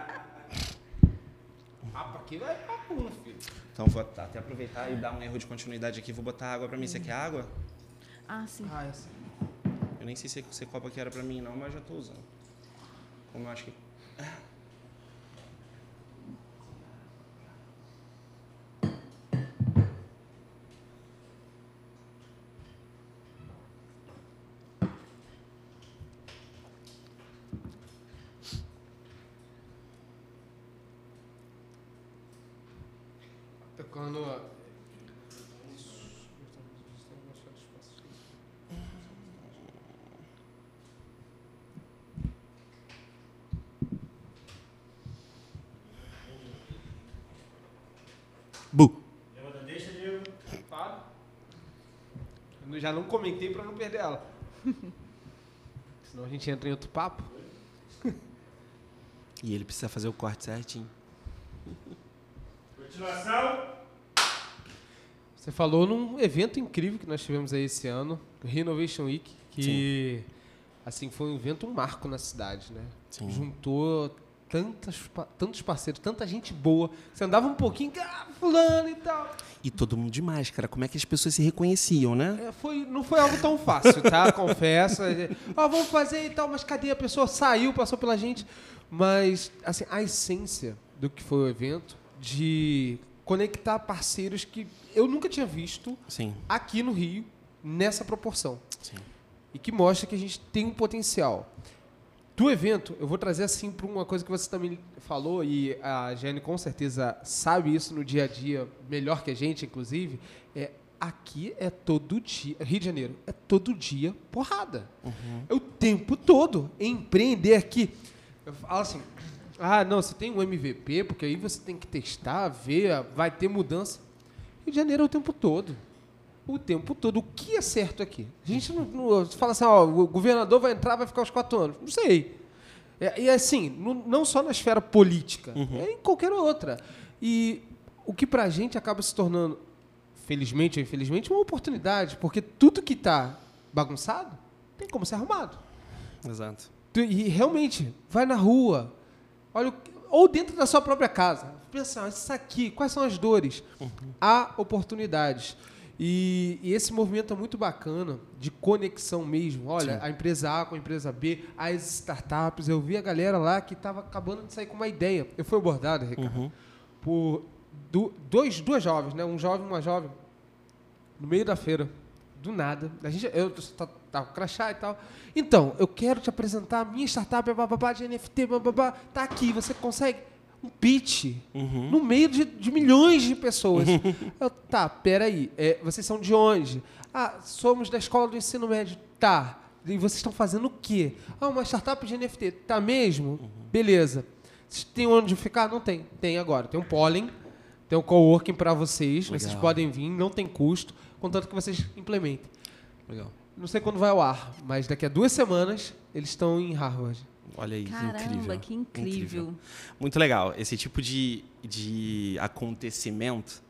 Ah, pra que vai papo, filho? Então vou até aproveitar e dar um erro de continuidade aqui. Vou botar água para mim. Você quer água? Ah, sim. Ah, é assim. Eu nem sei se esse copo aqui era para mim não, mas já estou usando. Como eu acho que Tocando. Bu. Deixa de já não comentei pra não perder ela. Senão a gente entra em outro papo. E ele precisa fazer o corte certinho. Você falou num evento incrível que nós tivemos aí esse ano, o Renovation Week, que assim foi um evento um marco na cidade, né? Sim. Juntou tantas, pa- tantos parceiros, tanta gente boa. Você andava um pouquinho, ah, fulano e tal. E todo mundo de máscara. Como é que as pessoas se reconheciam, né? É, foi, não foi algo tão fácil, tá? Confesso. É, Ó, vamos fazer e tal, mas cadê a pessoa? Saiu, passou pela gente. Mas, assim, a essência do que foi o evento, de conectar parceiros que eu nunca tinha visto Sim, aqui no Rio, nessa proporção. sim. E que mostra que a gente tem um potencial. Do evento, eu vou trazer assim para uma coisa que você também falou, e a Jane com certeza sabe isso no dia a dia, melhor que a gente, inclusive, é aqui é todo dia, Rio de Janeiro, é todo dia porrada. É o tempo todo. Empreender aqui. Eu falo assim, ah, não, você tem um MVP, porque aí você tem que testar, ver, vai ter mudança. Rio de Janeiro é o tempo todo o tempo todo. O que é certo aqui? A gente não, não fala assim, ó, o governador vai entrar, vai ficar os quatro anos. Não sei. É, e assim, não, não só na esfera política, é em qualquer outra. E o que pra gente acaba se tornando, felizmente ou infelizmente, uma oportunidade, porque tudo que tá bagunçado tem como ser arrumado. Exato. E realmente, vai na rua, olha, ou dentro da sua própria casa. Pensa, ah, isso aqui, quais são as dores? Há oportunidades. E, e esse movimento é muito bacana, de conexão mesmo. Olha, a empresa A com a empresa B, as startups. Eu vi a galera lá que estava acabando de sair com uma ideia. Eu fui abordado, Ricardo, por du- dois, duas jovens, né? Um jovem e uma jovem, no meio da feira, do nada. A gente, eu tava tá, com crachá e tal. Então, eu quero te apresentar a minha startup, bababá, de NFT, bababá. Tá aqui, você consegue um pitch no meio de, de milhões de pessoas. eu, tá, peraí, é, vocês são de onde? Ah, somos da escola do ensino médio. Tá. E vocês estão fazendo o quê? Ah, uma startup de NFT. Tá mesmo? Beleza. Vocês têm onde ficar? Não tem. Tem agora. Tem um pollen, tem um coworking para vocês. Vocês Legal. podem vir, não tem custo, contanto que vocês implementem. Legal. Não sei quando vai ao ar, mas daqui a duas semanas eles estão em Harvard. Olha aí, Caramba, incrível. que incrível. Muito legal. Esse tipo de, de acontecimento,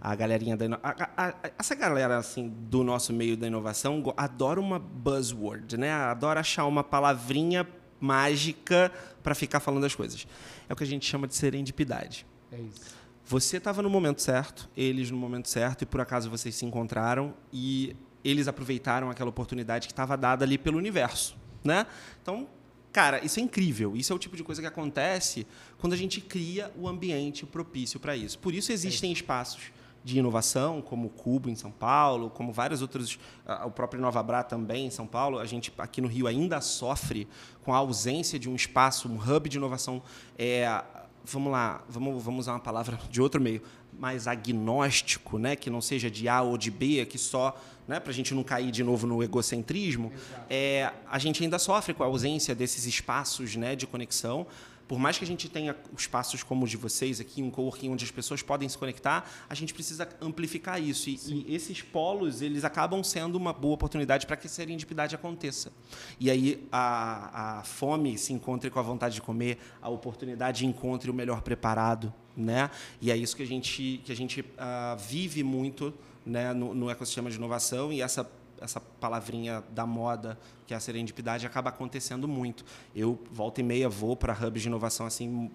a galerinha da a- a- Essa galera assim, do nosso meio da inovação adora uma buzzword, né? Adora achar uma palavrinha mágica para ficar falando as coisas. É o que a gente chama de serendipidade. É isso. Você estava no momento certo, eles no momento certo, e por acaso vocês se encontraram e eles aproveitaram aquela oportunidade que estava dada ali pelo universo, né? Então, cara, isso é incrível. Isso é o tipo de coisa que acontece quando a gente cria o ambiente propício para isso. Por isso existem espaços de inovação, como o Cubo em São Paulo, como vários outros, o próprio Nova Bra também em São Paulo. A gente aqui no Rio ainda sofre com a ausência de um espaço, um hub de inovação é, vamos lá, vamos, vamos usar uma palavra de outro meio, mais agnóstico, né? que não seja de A ou de B, que só, né? para a gente não cair de novo no egocentrismo, é, a gente ainda sofre com a ausência desses espaços né? de conexão. Por mais que a gente tenha espaços como o de vocês aqui, um coworking onde as pessoas podem se conectar, a gente precisa amplificar isso. E, e esses polos, eles acabam sendo uma boa oportunidade para que a serendipidade aconteça. E aí a, a fome se encontre com a vontade de comer, a oportunidade encontre o melhor preparado, né? E é isso que a gente, que a gente ah, vive muito né, no, no ecossistema de inovação e essa essa palavrinha da moda, que é a serendipidade, acaba acontecendo muito. Eu, volta e meia, vou para hubs de inovação assim,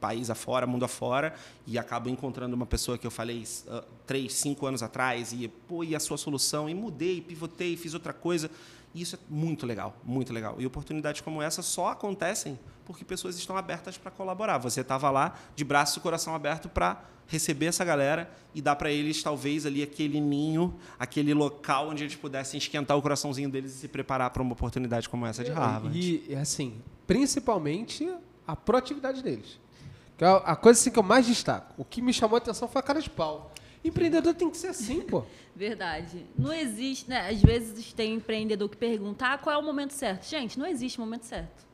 país afora, mundo afora, e acabo encontrando uma pessoa que eu falei ah, três, cinco anos atrás, e, pô, e a sua solução? E mudei, pivotei, fiz outra coisa. E isso é muito legal, muito legal. E oportunidades como essa só acontecem porque pessoas estão abertas para colaborar. Você estava lá de braço e coração aberto para receber essa galera e dar para eles talvez ali aquele ninho, aquele local onde eles pudessem esquentar o coraçãozinho deles e se preparar para uma oportunidade como essa de Harvard. E, assim, principalmente a proatividade deles. É a a coisa assim, que eu mais destaco. O que me chamou a atenção foi a cara de pau. Empreendedor tem que ser assim, pô. Verdade. Não existe, né? Às vezes tem empreendedor que pergunta ah, qual é o momento certo. Gente, não existe momento certo.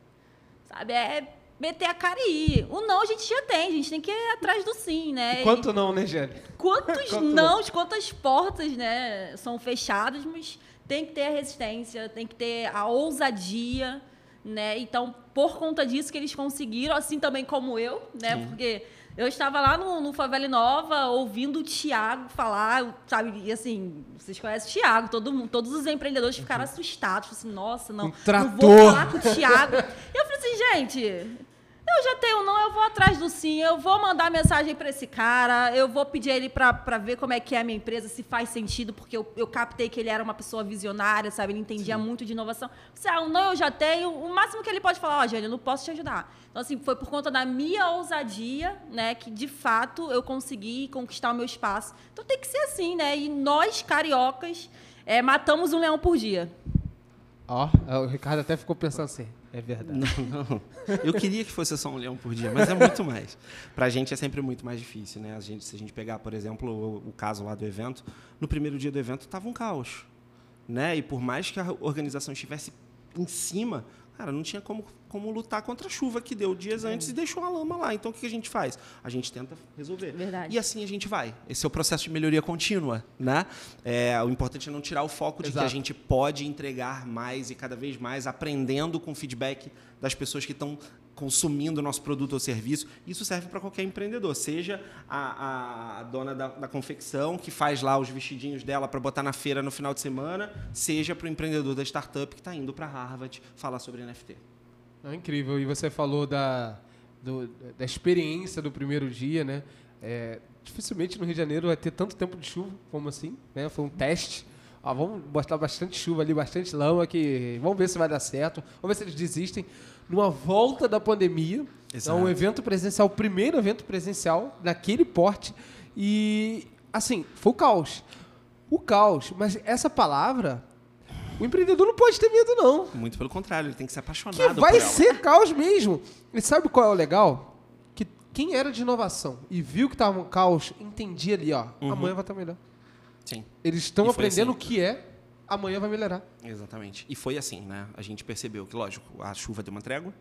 Sabe? É meter a cara e ir. O não a gente já tem, a gente tem que ir atrás do sim, né? Quanto não, né, Jane? Quantos Quanto não, quantas portas, né, são fechadas, mas tem que ter a resistência, tem que ter a ousadia, né? Então, por conta disso que eles conseguiram, assim também como eu, né? Sim. Porque eu estava lá no, no Favela Nova ouvindo o Thiago falar, sabe? E assim, vocês conhecem o Thiago, todo todos os empreendedores ficaram assustados. Assim, nossa, não, Um não vou falar com o Thiago. E eu falei assim, gente, eu já tenho não, eu vou atrás do sim, eu vou mandar mensagem para esse cara, eu vou pedir ele para ver como é que é a minha empresa, se faz sentido, porque eu, eu captei que ele era uma pessoa visionária, sabe? Ele entendia muito de inovação. Se ah, um não eu já tenho, o máximo que ele pode falar, ó, oh, Jane, eu não posso te ajudar. Então, assim, foi por conta da minha ousadia, né, que de fato eu consegui conquistar o meu espaço. Então tem que ser assim, né? E nós, cariocas, é, matamos um leão por dia. Ó, o Ricardo até ficou pensando assim. É verdade. Não, não. Eu queria que fosse só um leão por dia, mas é muito mais. Para a gente é sempre muito mais difícil, né? A gente, se a gente pegar, por exemplo, o, o caso lá do evento, no primeiro dia do evento estava um caos, né? E por mais que a organização estivesse em cima, cara, não tinha como, como lutar contra a chuva que deu dias antes e deixou a lama lá. Então o que a gente faz? A gente tenta resolver. Verdade. E assim a gente vai. Esse é o processo de melhoria contínua, né? É, o importante é não tirar o foco de Exato. que a gente pode entregar mais e cada vez mais aprendendo com o feedback das pessoas que estão consumindo nosso produto ou serviço. Isso serve para qualquer empreendedor, seja a, a dona da, da confecção que faz lá os vestidinhos dela para botar na feira no final de semana, seja para o empreendedor da startup que está indo para Harvard falar sobre NFT. É incrível. E você falou da, do- da experiência do primeiro dia, né? É, dificilmente no Rio de Janeiro vai ter tanto tempo de chuva como assim, né? Foi um teste. Ó, vamos botar bastante chuva ali, bastante lama, que vamos ver se vai dar certo. Vamos ver se eles desistem. Numa volta da pandemia, Exato. é um evento presencial, o primeiro evento presencial naquele porte. E, assim, foi o caos. O caos. Mas essa palavra, o empreendedor não pode ter medo, não. Muito pelo contrário, ele tem que ser apaixonado Que vai ser caos mesmo. E sabe qual é o legal? Que quem era de inovação e viu que tava um caos, entendia ali, ó, Uhum. amanhã vai estar melhor. Sim. Eles estão aprendendo assim. o que é, amanhã vai melhorar. Exatamente. E foi assim, né? A gente percebeu que, lógico, a chuva deu uma trégua,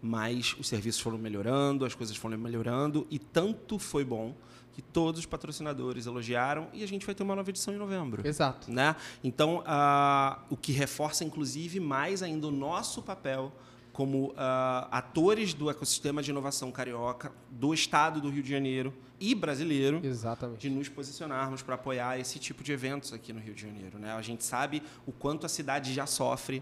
mas os serviços foram melhorando, as coisas foram melhorando, e tanto foi bom que todos os patrocinadores elogiaram e a gente vai ter uma nova edição em novembro. Exato. Né? Então, ah, o que reforça, inclusive, mais ainda o nosso papel como ah, atores do ecossistema de inovação carioca, do estado do Rio de Janeiro e brasileiro, Exatamente. de nos posicionarmos para apoiar esse tipo de eventos aqui no Rio de Janeiro. Né? A gente sabe o quanto a cidade já sofre,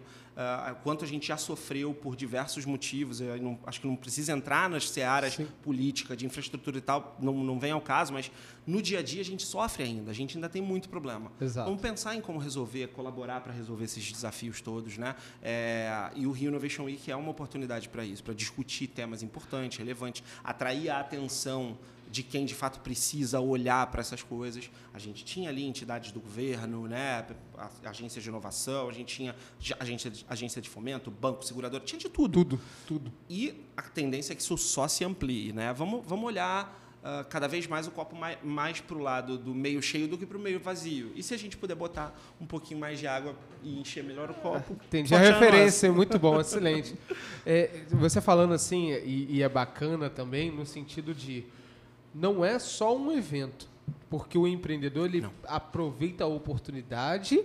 o quanto a gente já sofreu por diversos motivos. Eu não- acho que não precisa entrar nas searas Sim. política, de infraestrutura e tal, não, não vem ao caso, mas no dia a dia a gente sofre ainda, a gente ainda tem muito problema. Exato. Vamos pensar em como resolver, colaborar para resolver esses desafios todos. Né? É, e o Rio Innovation Week é uma oportunidade para isso, para discutir temas importantes, relevantes, atrair a atenção de quem de fato precisa olhar para essas coisas. A gente tinha ali entidades do governo, né, agências de inovação, a gente tinha agência de, agência de fomento, banco, seguradora, tinha de tudo. Tudo, tudo. E a tendência é que isso só se amplie. Né? Vamos, vamos olhar ah, cada vez mais o copo mais, mais para o lado do meio cheio do que para o meio vazio. E se a gente puder botar um pouquinho mais de água e encher melhor o copo? Entendi a referência, muito bom, excelente. É, você falando assim, e, e é bacana também, no sentido de não é só um evento, porque o empreendedor ele Não. aproveita a oportunidade,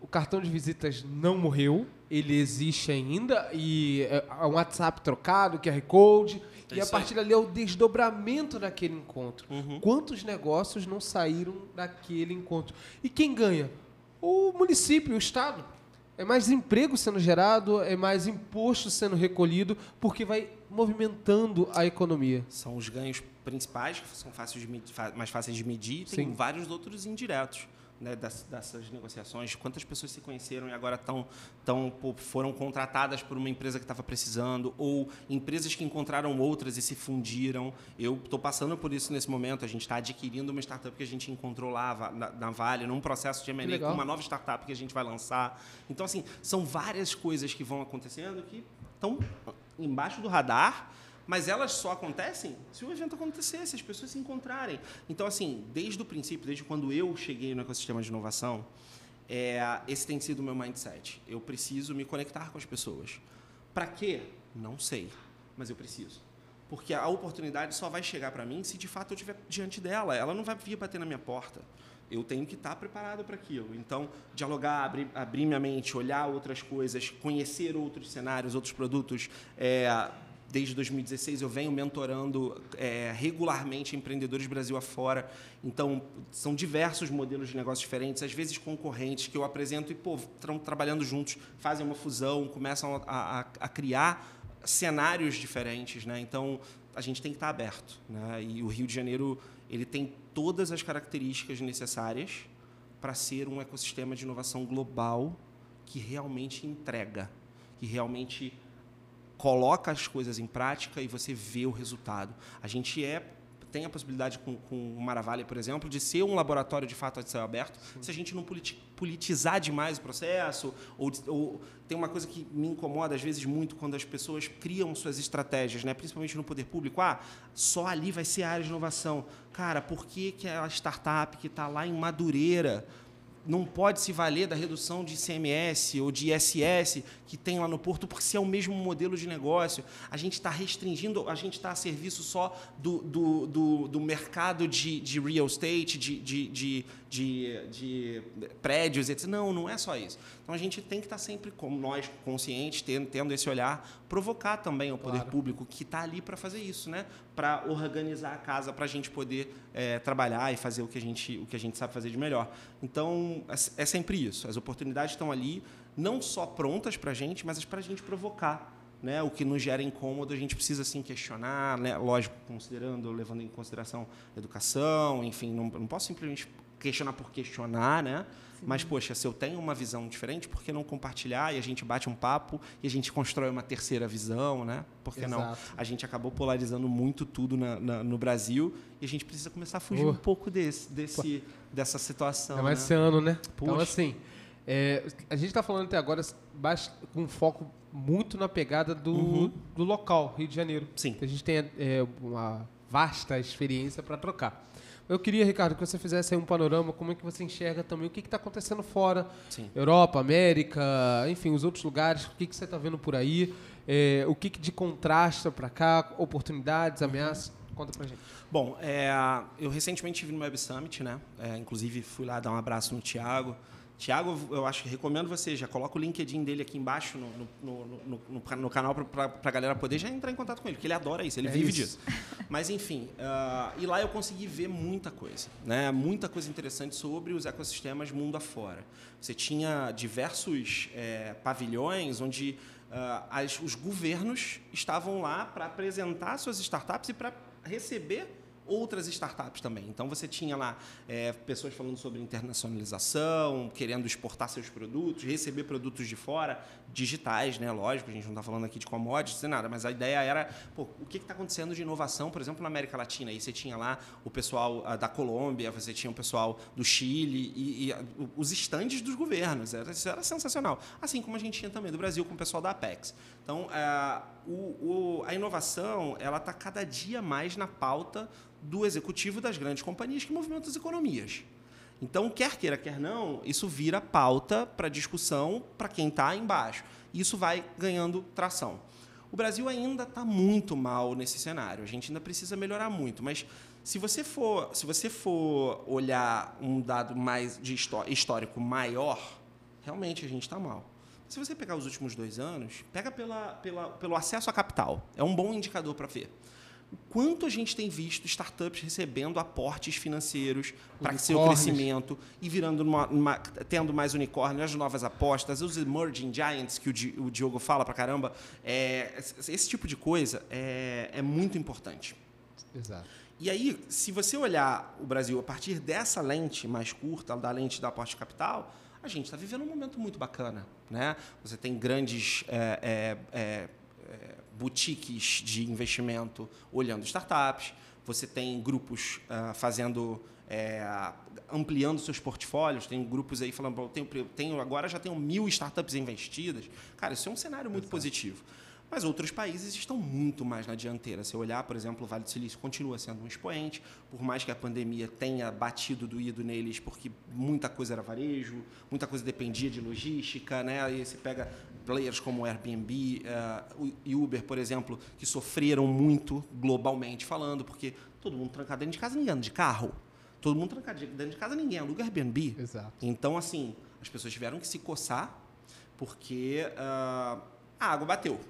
o cartão de visitas não morreu, ele existe ainda, e é um WhatsApp trocado, QR Code, É e a partir dali é o desdobramento daquele encontro. Uhum. Quantos negócios não saíram daquele encontro? E quem ganha? O município, o Estado. É mais emprego sendo gerado, é mais imposto sendo recolhido, porque vai movimentando a economia. São os ganhos principais, que são fáceis de medir- mais fáceis de medir, e tem Sim. vários outros indiretos. Né, das- dessas negociações, quantas pessoas se conheceram e agora tão, tão, foram contratadas por uma empresa que estava precisando, ou empresas que encontraram outras e se fundiram. Eu estou passando por isso nesse momento. A gente está adquirindo uma startup que a gente encontrou lá na, na Vale, num processo de M&A com uma nova startup que a gente vai lançar. Então, assim, são várias coisas que vão acontecendo que estão embaixo do radar, mas elas só acontecem se o evento acontecer, se as pessoas se encontrarem. Então, assim, desde o princípio, desde quando eu cheguei no ecossistema de inovação, é, esse tem sido o meu mindset. Eu preciso me conectar com as pessoas. Para quê? Não sei, mas eu preciso. Porque a oportunidade só vai chegar para mim se de fato eu estiver diante dela. Ela não vai vir bater na minha porta. eu tenho que estar preparado para aquilo. Então, dialogar, abrir, abrir, minha mente, olhar outras coisas, conhecer outros cenários, outros produtos. É, desde 2016 eu venho mentorando é, regularmente empreendedores Brasil afora. Então, são diversos modelos de negócios diferentes, às vezes concorrentes, que eu apresento e, pô, estão trabalhando juntos, fazem uma fusão, começam a, a, a criar cenários diferentes. Né? Então, a gente tem que estar aberto. Né? E o Rio de Janeiro ele tem todas as características necessárias para ser um ecossistema de inovação global que realmente entrega, que realmente coloca as coisas em prática e você vê o resultado. A gente é tem a possibilidade com, com o Maravalha, por exemplo, de ser um laboratório de fato a céu aberto, Sim. se a gente não politizar demais o processo, ou, ou, tem uma coisa que me incomoda às vezes muito quando as pessoas criam suas estratégias, né? principalmente no poder público, ah, só ali vai ser a área de inovação. Cara, por que, que a startup que está lá em Madureira não pode se valer da redução de ICMS ou de ISS que tem lá no Porto, porque se é o mesmo modelo de negócio, a gente está restringindo, a gente está a serviço só do, do, do, do mercado de, de real estate, de, de, de, de, de prédios, etc. Não, não é só isso. Então a gente tem que estar tá sempre, como nós, conscientes, tendo, tendo esse olhar, provocar também o poder claro. público que está ali para fazer isso, né? para organizar a casa, para a gente poder é, trabalhar e fazer o que, a gente, o que a gente sabe fazer de melhor. Então, é, é sempre isso. As oportunidades estão ali, não só prontas para a gente, mas para a gente provocar. Né, o que nos gera incômodo, a gente precisa sim questionar, né, lógico, considerando, levando em consideração educação, enfim, não, não posso simplesmente questionar por questionar, né? Mas, poxa, se eu tenho uma visão diferente, por que não compartilhar e a gente bate um papo e a gente constrói uma terceira visão, né? Por que Exato. não? A gente acabou polarizando muito tudo na, na, no Brasil e a gente precisa começar a fugir uh. um pouco desse, desse, dessa situação. É mais né? esse ano, né? Puxa. Então, assim, é, a gente está falando até agora com foco muito na pegada do, uhum. do local, Rio de Janeiro. Sim. A gente tem é, uma vasta experiência para trocar. Eu queria, Ricardo, que você fizesse aí um panorama, como é que você enxerga também o que está acontecendo fora, Sim. Europa, América, enfim, os outros lugares, o que, que você está vendo por aí, é, o que, que de contrasta para cá, oportunidades, ameaças, conta para gente. Bom, é, eu recentemente estive no Web Summit, né? É, inclusive fui lá dar um abraço no Tiago, Tiago, eu acho que recomendo você, já coloca o LinkedIn dele aqui embaixo no, no, no, no, canal para a galera poder já entrar em contato com ele, porque ele adora isso, ele é vive isso. disso. Mas, enfim, uh, e lá eu consegui ver muita coisa, né? muita coisa interessante sobre os ecossistemas mundo afora. Você tinha diversos é, pavilhões onde uh, as, os governos estavam lá para apresentar suas startups e para receber outras startups também. Então você tinha lá é, pessoas falando sobre internacionalização, querendo exportar seus produtos, receber produtos de fora, digitais, né? Lógico, a gente não está falando aqui de commodities nem nada, mas a ideia era pô, o que está acontecendo de inovação, por exemplo, na América Latina. Aí você tinha lá o pessoal uh, da Colômbia, você tinha o pessoal do Chile e, e os estandes dos governos. Era, isso era sensacional. Assim como a gente tinha também do Brasil com o pessoal da Apex. Então, uh, o, o, a inovação ela está cada dia mais na pauta do executivo das grandes companhias que movimentam as economias. Então, quer queira, quer não, isso vira pauta para discussão para quem está embaixo. Isso vai ganhando tração. O Brasil ainda está muito mal nesse cenário. A gente ainda precisa melhorar muito. Mas se você for, se você for olhar um dado mais de histórico maior, realmente a gente está mal. Se você pegar os últimos dois anos, pega pela, pela, pelo acesso a capital. É um bom indicador para ver o quanto a gente tem visto startups recebendo aportes financeiros para seu crescimento e virando uma, uma, tendo mais unicórnios, as novas apostas, os emerging giants que o, o Diogo fala para caramba, é, esse tipo de coisa é, é muito importante. Exato. E aí, se você olhar o Brasil a partir dessa lente mais curta, da lente da aporte capital, a gente está vivendo um momento muito bacana. Né? Você tem grandes é, é, é, é boutiques de investimento olhando startups, você tem grupos uh, fazendo é, ampliando seus portfólios, tem grupos aí falando, tenho, tenho, agora já tenho mil startups investidas. Cara, isso é um cenário muito Exato. positivo. Mas outros países estão muito mais na dianteira. Se eu olhar, por exemplo, o Vale do Silício continua sendo um expoente, por mais que a pandemia tenha batido doído neles, porque muita coisa era varejo, muita coisa dependia de logística, né? Aí você pega players como Airbnb uh, e Uber, por exemplo, que sofreram muito globalmente falando, porque todo mundo trancado dentro de casa, ninguém anda de carro. todo mundo trancadinho dentro de casa, ninguém aluga Airbnb. Exato. Então, assim, as pessoas tiveram que se coçar porque ah, a água bateu.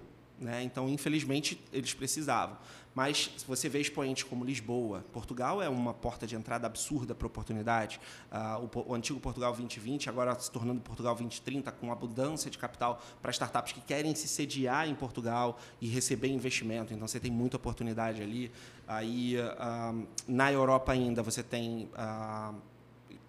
Né? Então, infelizmente, eles precisavam. Mas se você vê expoentes como Lisboa, Portugal é uma porta de entrada absurda para oportunidade. Ah, o, o antigo Portugal 2020, agora se tornando Portugal 2030, com abundância de capital para startups que querem se sediar em Portugal e receber investimento. Então você tem muita oportunidade ali. Aí ah, na Europa ainda você tem ah,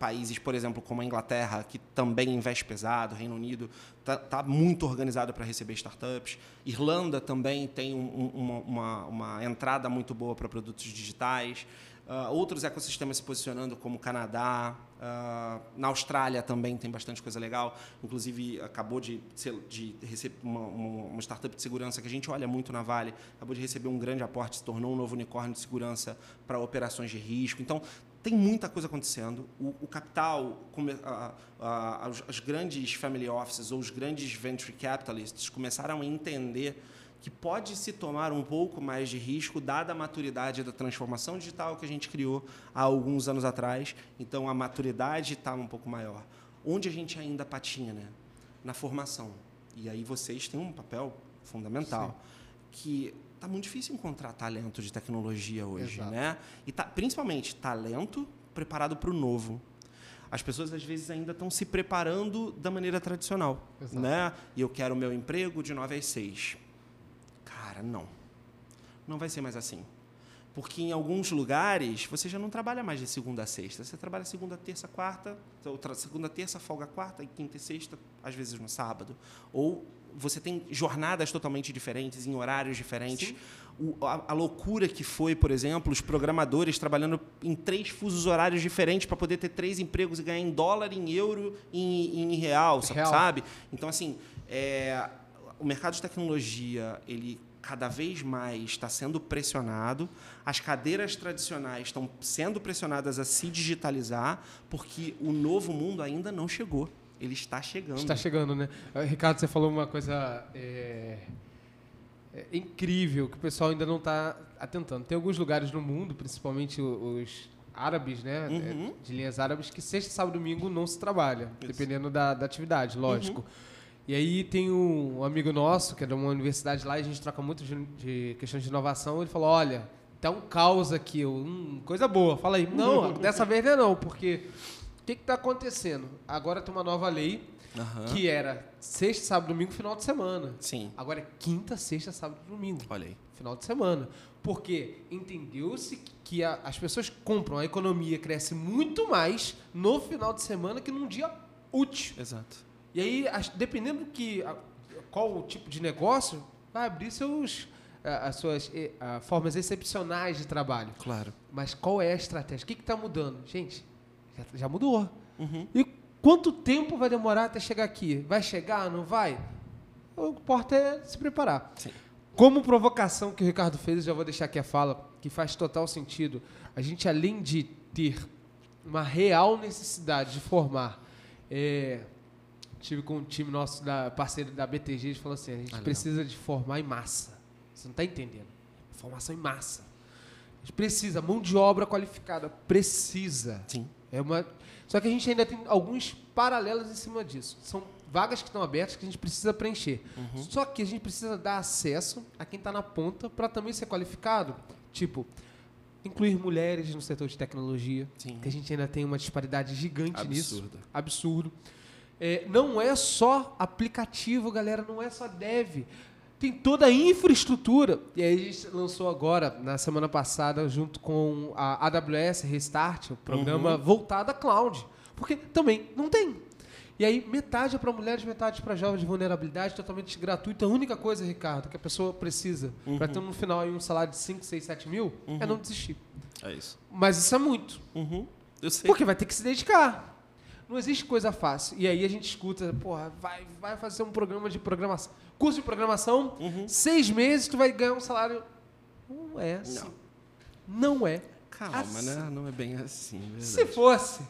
países, por exemplo, como a Inglaterra, que também investe pesado, Reino Unido está tá muito organizado para receber startups. Irlanda também tem um- um- uma, uma- uma entrada muito boa para produtos digitais. Ah, outros ecossistemas se posicionando, como Canadá. Ah, na Austrália também tem bastante coisa legal. Inclusive, acabou de, de receber uma, uma- uma startup de segurança que a gente olha muito na Vale. Acabou de receber um grande aporte, se tornou um novo unicórnio de segurança para operações de risco. Então, tem muita coisa acontecendo. O, o capital, a- a- os, as grandes family offices ou os grandes venture capitalists começaram a entender que pode se tomar um pouco mais de risco dada a maturidade da transformação digital que a gente criou há alguns anos atrás. Então a maturidade está um pouco maior. Onde a gente ainda patina, né? Na formação. E aí vocês têm um papel fundamental que tá muito difícil encontrar talento de tecnologia hoje, Exato. né? E tá, principalmente talento preparado para o novo. As pessoas às vezes ainda estão se preparando da maneira tradicional, Exato. né? E eu quero meu emprego de 9 às 6. Cara, não. Não vai ser mais assim. Porque em alguns lugares você já não trabalha mais de segunda a sexta. Você trabalha segunda, terça, quarta, segunda, terça, folga quarta, e quinta e sexta, às vezes no sábado. Ou você tem jornadas totalmente diferentes, em horários diferentes. O- a, a loucura que foi, por exemplo, os programadores trabalhando em três fusos horários diferentes para poder ter três empregos e ganhar em dólar, em euro e em, em real, Real. sabe? Então, assim, é, o mercado de tecnologia, ele cada vez mais está sendo pressionado, as cadeiras tradicionais estão sendo pressionadas a se digitalizar, porque o novo mundo ainda não chegou. Ele está chegando. Está chegando, né? Eh, Ricardo, você falou uma coisa é, é, incrível que o pessoal ainda não está atentando. Tem alguns lugares no mundo, principalmente os árabes, né? Uhum. é, De linhas árabes, que sexta, sábado e domingo não se trabalha, Isso. Uhum. dependendo da, da atividade, lógico. E aí tem um, um amigo nosso, que é de uma universidade lá, e a gente troca muito de, de questões de inovação, ele falou, olha, tá um caos aqui, hum, coisa boa. Fala aí, não, dessa vez não é não, porque o que está acontecendo? Agora tem uma nova lei, Aham. que era sexta, sábado, domingo, final de semana. Sim. Agora é quinta, sexta, sábado domingo. Olha aí. Final de semana. Porque entendeu-se que a- as pessoas compram, a economia cresce muito mais no final de semana que num dia útil. Exato. E aí, as- dependendo do que, a- qual o tipo de negócio, vai abrir seus, a- as suas ah, formas excepcionais de trabalho. Claro. Mas qual é a estratégia? O que está mudando? Gente, já, mudou. Uhum. E quanto tempo vai demorar até chegar aqui? Vai chegar, não vai? O que importa é se preparar. Sim. Como provocação que o Ricardo fez, eu já vou deixar aqui a fala, que faz total sentido. A gente, além de ter uma real necessidade de formar, é, tive com um time nosso, da, parceiro da BTG, eles falou assim, a gente Ah, precisa de formar em massa. Você não está entendendo. Formação em massa. A gente precisa, mão de obra qualificada, precisa. Sim. É uma... Só que a gente ainda tem alguns paralelos em cima disso. São vagas que estão abertas que a gente precisa preencher. Uhum. Só que a gente precisa dar acesso a quem está na ponta para também ser qualificado. Tipo, incluir mulheres no setor de tecnologia, Sim. que a gente ainda tem uma disparidade gigante nisso. Absurdo. Absurdo. É, não é só aplicativo, galera, não é só dev. Tem toda a infraestrutura. E aí a gente lançou agora, na semana passada, junto com a AWS Restart, o programa voltado a cloud. Porque também não tem. E aí, metade é para mulheres, metade para jovens de vulnerabilidade, totalmente gratuito. A única coisa, Ricardo, que a pessoa precisa para ter no final aí um salário de 5, 6, 7 mil, é não desistir. É isso. Mas isso é muito. Uhum. Eu sei. Porque vai ter que se dedicar. Não existe coisa fácil. E aí a gente escuta, porra, vai, vai fazer um programa de programação. Curso de programação, Uhum. seis meses tu vai ganhar um salário. Não é assim. Não, é. Calma, assim. né? Não é bem assim, verdade. Se fosse,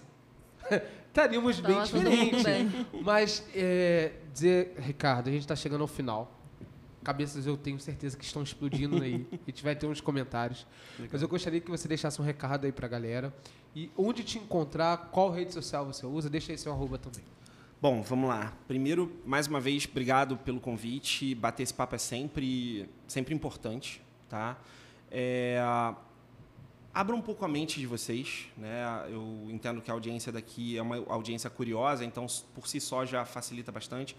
estaríamos bem diferentes. Mas, é, dizer, Ricardo, a gente está chegando ao final. Cabeças eu tenho certeza que estão explodindo aí. a gente vai ter uns comentários. Mas eu gostaria que você deixasse um recado aí pra galera. E onde te encontrar, qual rede social você usa, deixa aí seu arroba também. Bom, vamos lá. Primeiro, mais uma vez, obrigado pelo convite. Bater esse papo é sempre, sempre importante, tá? É, abra um pouco a mente de vocês, né? Eu entendo que a audiência daqui é uma audiência curiosa, então por si só já facilita bastante.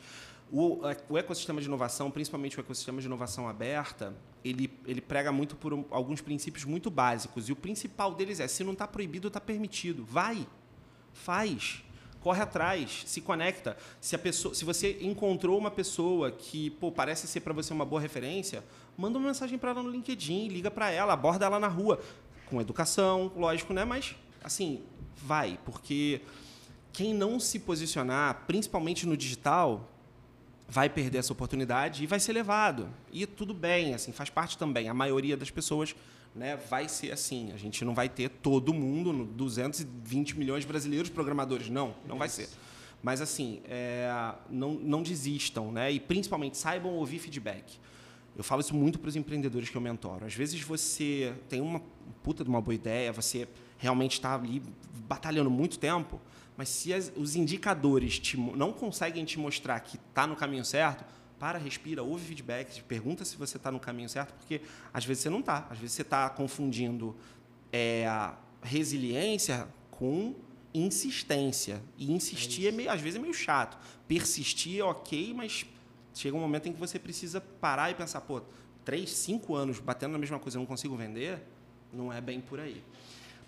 O, o ecossistema de inovação, principalmente o ecossistema de inovação aberta, ele, ele prega muito por um, alguns princípios muito básicos. E o principal deles é: se não está proibido, está permitido. Vai, faz corre atrás, se conecta. Se a pessoa, se você encontrou uma pessoa que pô, parece ser para você uma boa referência, manda uma mensagem para ela no LinkedIn, liga para ela, aborda ela na rua, com educação, lógico, né? Mas assim, vai, porque quem não se posicionar, principalmente no digital, vai perder essa oportunidade e vai ser levado. E tudo bem, assim, faz parte também. A maioria das pessoas né, vai ser assim. A gente não vai ter todo mundo, 220 milhões de brasileiros programadores. Não, não vai ser. Mas, assim, é, não, não desistam, né? E, principalmente, saibam ouvir feedback. Eu falo isso muito para os empreendedores que eu mentoro. Às vezes você tem uma puta de uma boa ideia, você realmente está ali batalhando muito tempo, mas se as, os indicadores te, não conseguem te mostrar que está no caminho certo, para, respira, ouve feedback, pergunta se você está no caminho certo, porque às vezes você não está. Às vezes você está confundindo é, resiliência com insistência. E insistir, é, é meio, às vezes, é meio chato. Persistir é ok, mas chega um momento em que você precisa parar e pensar, pô, três, cinco anos batendo na mesma coisa e não consigo vender, não é bem por aí.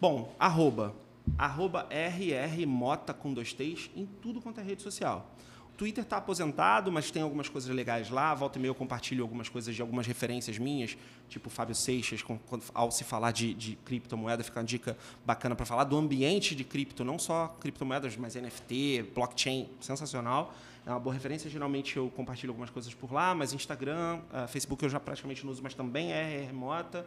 Bom, arroba. Arroba rrmota com dois T's em tudo quanto é rede social. Twitter está aposentado, mas tem algumas coisas legais lá. Volta e meia eu compartilho algumas coisas de algumas referências minhas, tipo Fábio Seixas, com, quando, ao se falar de, de criptomoeda, fica uma dica bacana para falar do ambiente de cripto, não só criptomoedas, mas NFT, blockchain, sensacional. É uma boa referência. Geralmente eu compartilho algumas coisas por lá, mas Instagram, uh, Facebook eu já praticamente não uso, mas também é remota.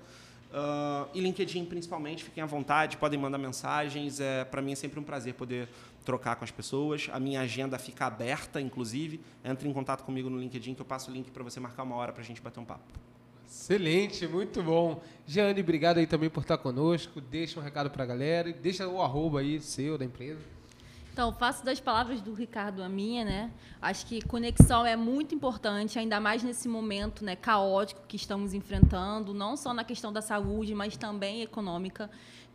Uh, e LinkedIn, principalmente, fiquem à vontade, podem mandar mensagens. É, Para mim é sempre um prazer poder trocar com as pessoas. A minha agenda fica aberta, inclusive. Entre em contato comigo no LinkedIn, que eu passo o link para você marcar uma hora para a gente bater um papo. Excelente, muito bom. Jeane, obrigado aí também por estar conosco. Deixa um recado para a galera e deixa o arroba aí seu da empresa. Então, faço das palavras do Ricardo a minha, né? Acho que conexão é muito importante, ainda mais nesse momento né, caótico que estamos enfrentando, não só na questão da saúde, mas também econômica.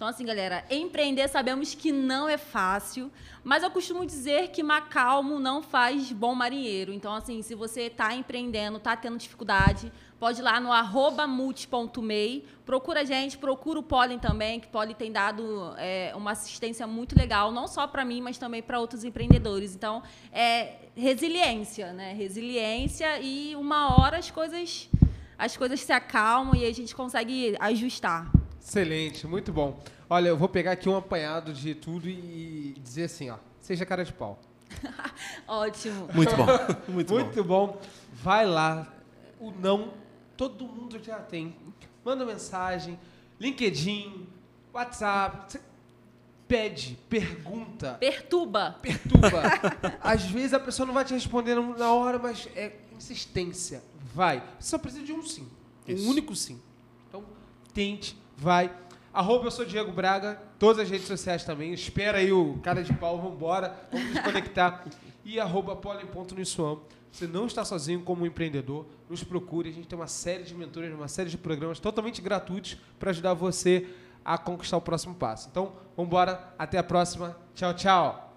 Então, assim, galera, empreender sabemos que não é fácil, mas eu costumo dizer que macalmo não faz bom marinheiro. Então, assim, se você está empreendendo, está tendo dificuldade, pode ir lá no arroba multi.mei, procura a gente, procura o Pollen também, que Pollen tem dado é, uma assistência muito legal, não só para mim, mas também para outros empreendedores. Então, é resiliência, né? Resiliência e uma hora as coisas, as coisas se acalmam e a gente consegue ajustar. Excelente, muito bom. Olha, eu vou pegar aqui um apanhado de tudo e dizer assim, ó, seja cara de pau. Ótimo. Muito bom. Muito, muito bom. bom. Vai lá. O não, todo mundo já tem. Manda mensagem, LinkedIn, WhatsApp. Pede, pergunta. Perturba. Perturba. Às vezes a pessoa não vai te responder na hora, mas é insistência. Vai. Você só precisa de um sim. Isso. Um único sim. Então, tente, vai. Arroba eu sou Diego Braga, todas as redes sociais também. Espera aí o cara de pau, vambora, vamos nos conectar. E arroba polen.nissuam. Você não está sozinho como empreendedor, nos procure. A gente tem uma série de mentores, uma série de programas totalmente gratuitos para ajudar você a conquistar o próximo passo. Então, vamos embora. Até a próxima. Tchau, tchau.